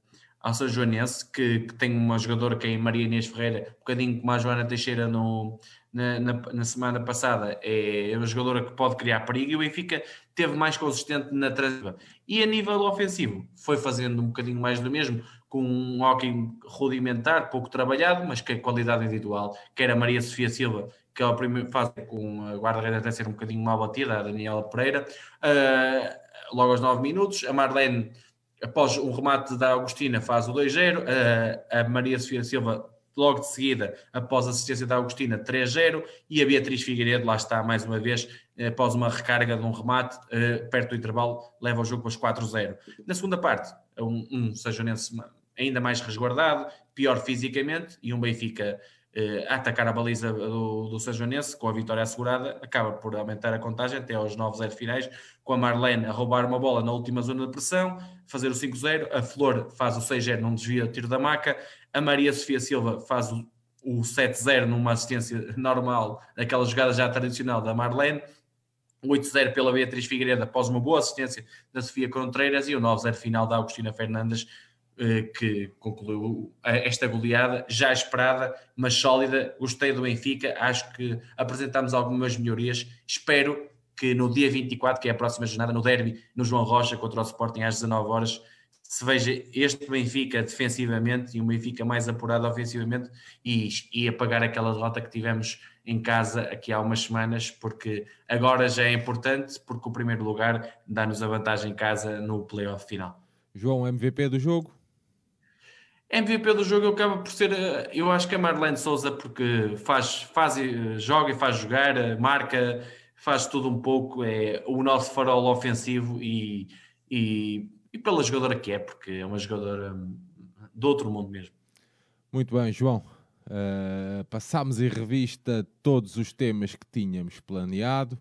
ao São Joanense, que, que, tem uma jogadora que é Maria Inês Ferreira, um bocadinho como a Joana Teixeira no, na, na, na, semana passada, é uma jogadora que pode criar perigo e o Benfica teve mais consistente na transição. E a nível ofensivo, foi fazendo um bocadinho mais do mesmo, com um hockey rudimentar, pouco trabalhado, mas que a qualidade individual, quer a Maria Sofia Silva, que é o primeiro faz com a guarda-redes até ser um bocadinho mal batida, a Daniela Pereira, uh, logo aos 9 minutos, a Marlene, após o remate da Agostina, faz o 2-0, uh, a Maria Sofia Silva logo de seguida, após a assistência da Agostina, 3-0, e a Beatriz Figueiredo, lá está mais uma vez, após uma recarga de um remate, eh, perto do intervalo, leva o jogo para os 4-0. Na segunda parte, um, um ainda mais resguardado, pior fisicamente, e um Benfica a atacar a baliza do, do Sajonense, com a vitória assegurada, acaba por aumentar a contagem até aos 9-0 finais, com a Marlene a roubar uma bola na última zona de pressão, fazer o 5-0, a Flor faz o 6-0 num desvio tiro da maca, a Maria Sofia Silva faz o, o 7-0 numa assistência normal, aquela jogada já tradicional da Marlene, 8-0 pela Beatriz Figueiredo após uma boa assistência da Sofia Contreiras e o 9-0 final da Agostina Fernandes eh, que concluiu esta goleada já esperada, mas sólida. Gostei do Benfica, acho que apresentámos algumas melhorias. Espero que no dia 24, que é a próxima jornada, no derby, no João Rocha contra o Sporting às 19 horas, se veja este Benfica defensivamente e um Benfica mais apurado ofensivamente e, e apagar aquela derrota que tivemos em casa aqui há umas semanas, porque agora já é importante, porque o primeiro lugar dá-nos a vantagem em casa no playoff final. João, MVP do jogo? MVP do jogo acaba por ser, eh, eu acho que é Marlene Souza, porque faz, faz, eh, joga e faz jogar, eh, marca, faz tudo um pouco, é o nosso farol ofensivo e, e, e pela jogadora que é, porque é uma jogadora hum, do outro mundo mesmo. Muito bem, João. Uh, passámos em revista todos os temas que tínhamos planeado.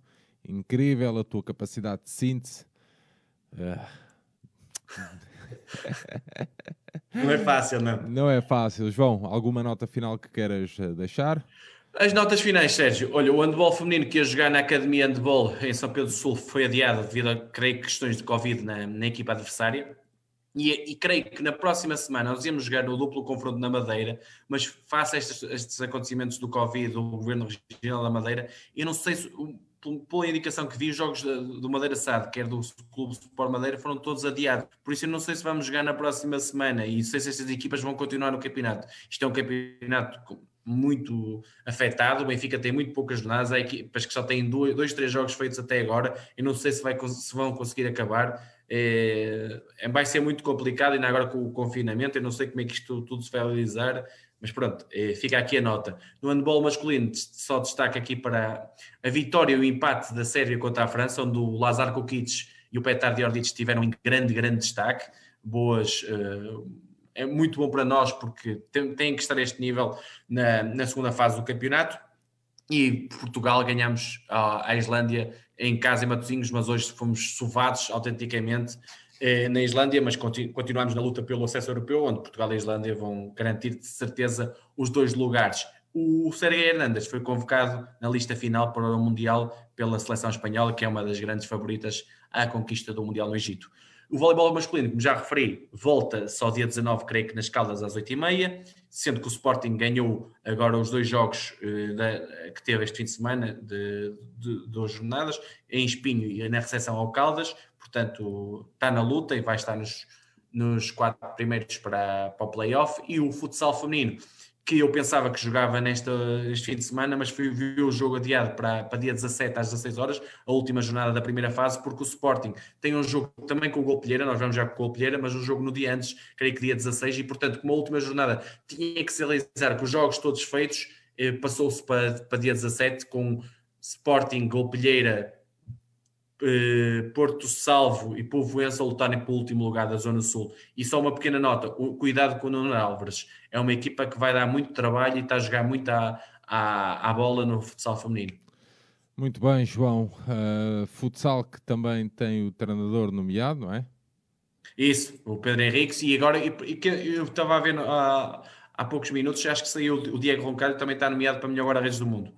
Incrível a tua capacidade de síntese. Uh... Não é fácil, não. Não é fácil. João, alguma nota final que queiras eh, deixar? As notas finais, Sérgio. Olha, o handball feminino que ia jogar na Academia Handball em São Pedro do Sul foi adiado devido a, creio, questões de Covid na, na equipa adversária. E, e, creio que na próxima semana nós íamos jogar no duplo confronto na Madeira, mas face a estes, estes acontecimentos do Covid, do Governo Regional da Madeira, eu não sei se pela indicação que vi, os jogos do Madeira SAD, quer do Clube Sport Madeira, foram todos adiados. Por isso eu não sei se vamos jogar na próxima semana e sei se estas equipas vão continuar no campeonato. Isto é um campeonato muito afetado. O Benfica tem muito poucas jornadas, há equipas que só têm dois, dois três jogos feitos até agora. Eu não sei se, vai, se vão conseguir acabar. É, vai ser muito complicado, ainda agora com o confinamento. Eu não sei como é que isto tudo se vai realizar, mas pronto, é, fica aqui a nota. No handball masculino, só destaque aqui para a vitória e o empate da Sérvia contra a França, onde o Lazar Kukic e o Petar Diordic estiveram em grande, grande destaque. Boas. Uh, é muito bom para nós porque tem que estar a este nível na, na, segunda fase do campeonato. E Portugal ganhamos a Islândia em casa em Matosinhos, mas hoje fomos sovados autenticamente eh, na Islândia, mas continu, continuamos na luta pelo acesso europeu, onde Portugal e a Islândia vão garantir de certeza os dois lugares. O Sérgio Hernandes foi convocado na lista final para o Mundial pela seleção espanhola, que é uma das grandes favoritas à conquista do Mundial no Egito. O voleibol masculino, como já referi, volta só dia 19, creio que nas Caldas às 8h30, sendo que o Sporting ganhou agora os dois jogos uh, da, que teve este fim de semana, de, de, duas jornadas, em Espinho e na recepção ao Caldas, portanto está na luta e vai estar nos, nos quatro primeiros para, para o playoff. E o futsal feminino que eu pensava que jogava nesta, este fim de semana, mas fui ver o jogo adiado para, para dia 17 às 16 horas, a última jornada da primeira fase, porque o Sporting tem um jogo também com o Golpilheira, nós vamos já com o Golpilheira, mas um jogo no dia antes, creio que dia 16, e portanto, como a última jornada tinha que se realizar com os jogos todos feitos, eh, passou-se para, para dia 17 com Sporting, Golpilheira, Porto Salvo e Povoense a lutarem pelo último lugar da Zona Sul. E só uma pequena nota: cuidado com o Nuno Álvares. É uma equipa que vai dar muito trabalho e está a jogar muito à, à, à bola no futsal feminino. Muito bem, João. Uh, futsal que também tem o treinador nomeado, não é? Isso, o Pedro Henriques. E agora, e, e eu estava a ver há, há poucos minutos, acho que saiu o Diego Roncalho, também está nomeado para melhor guarda-redes do mundo.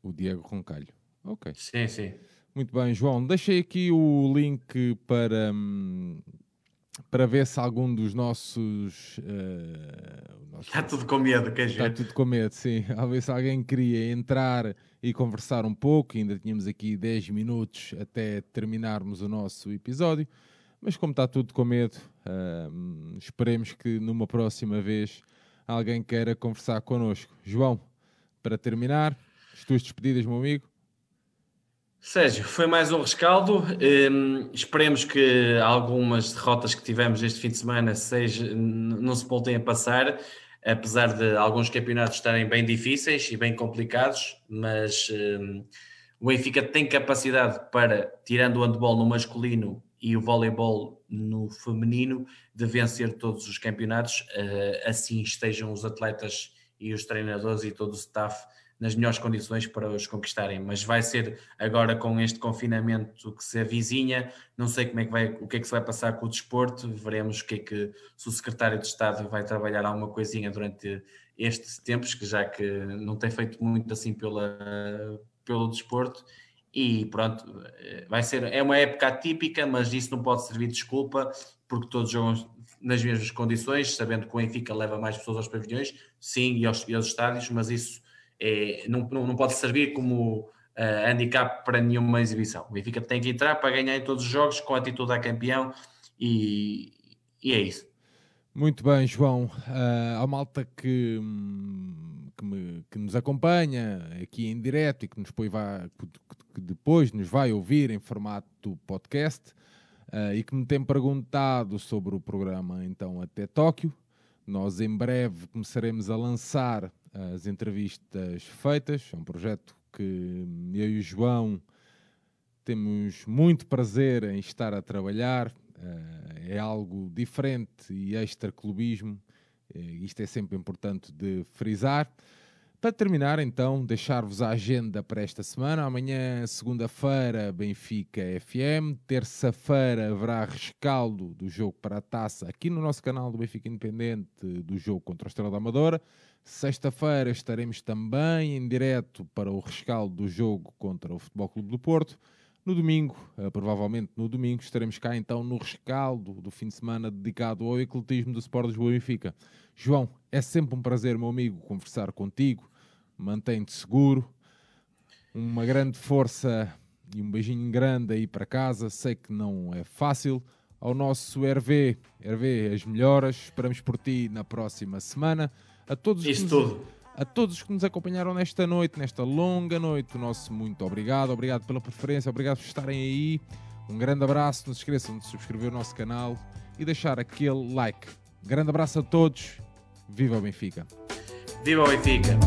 O Diego Roncalho. Ok. Sim, sim. Muito bem, João. Deixei aqui o link para, hum, para ver se algum dos nossos. Uh, nossos está tudo com medo, quer dizer? Está tudo com medo, sim. A ver se alguém queria entrar e conversar um pouco. Ainda tínhamos aqui 10 minutos até terminarmos o nosso episódio. Mas como está tudo com medo, uh, esperemos que numa próxima vez alguém queira conversar connosco. João, para terminar, as tuas despedidas, meu amigo. Sérgio, foi mais um rescaldo. Um, esperemos que algumas derrotas que tivemos este fim de semana seja, não se voltem a passar, apesar de alguns campeonatos estarem bem difíceis e bem complicados, mas um, o Benfica tem capacidade para, tirando o handball no masculino e o voleibol no feminino, de vencer todos os campeonatos, uh, assim estejam os atletas e os treinadores e todo o staff nas melhores condições para os conquistarem, mas vai ser agora com este confinamento que se avizinha, não sei como é que vai, o que é que se vai passar com o desporto, veremos o que é que se o secretário de Estado vai trabalhar alguma coisinha durante estes tempos, que já que não tem feito muito assim pela, pelo desporto, e pronto, vai ser, é uma época atípica, mas isso não pode servir de desculpa, porque todos jogam nas mesmas condições, sabendo que o Benfica leva mais pessoas aos pavilhões, sim, e aos, e aos estádios, mas isso é, não, não pode servir como uh, handicap para nenhuma exibição. O Benfica tem que entrar para ganhar em todos os jogos com a atitude a campeão e, e é isso. Muito bem, João. Uh, a malta que, que, me, que, nos acompanha aqui em direto e que, nos depois, vai, que depois nos vai ouvir em formato podcast uh, e que me tem perguntado sobre o programa então até Tóquio. Nós em breve começaremos a lançar as entrevistas feitas. É um projeto que eu e o João temos muito prazer em estar a trabalhar. Eh, é algo diferente e extra-clubismo. Eh, isto é sempre importante de frisar. Para terminar, então, deixar-vos a agenda para esta semana. Amanhã, segunda-feira, Benfica FM. Terça-feira haverá rescaldo do jogo para a taça aqui no nosso canal do Benfica Independente, do jogo contra o Estrela da Amadora. Sexta-feira estaremos também em direto para o rescaldo do jogo contra o Futebol Clube do Porto. No domingo, uh, provavelmente no domingo, estaremos cá então no rescaldo do fim de semana dedicado ao ecletismo do Sport Lisboa Benfica. João, é sempre um prazer, meu amigo, conversar contigo. Mantém-te seguro. Uma grande força e um beijinho grande aí para casa. Sei que não é fácil. Ao nosso RV, RV, as melhoras. Esperamos por ti na próxima semana. A todos Isso tudo. A todos os que nos acompanharam nesta noite, nesta longa noite, o nosso muito obrigado, obrigado pela preferência, obrigado por estarem aí. Um grande abraço, não se esqueçam de subscrever o nosso canal e deixar aquele like. Grande abraço a todos, viva o Benfica! Viva o Benfica!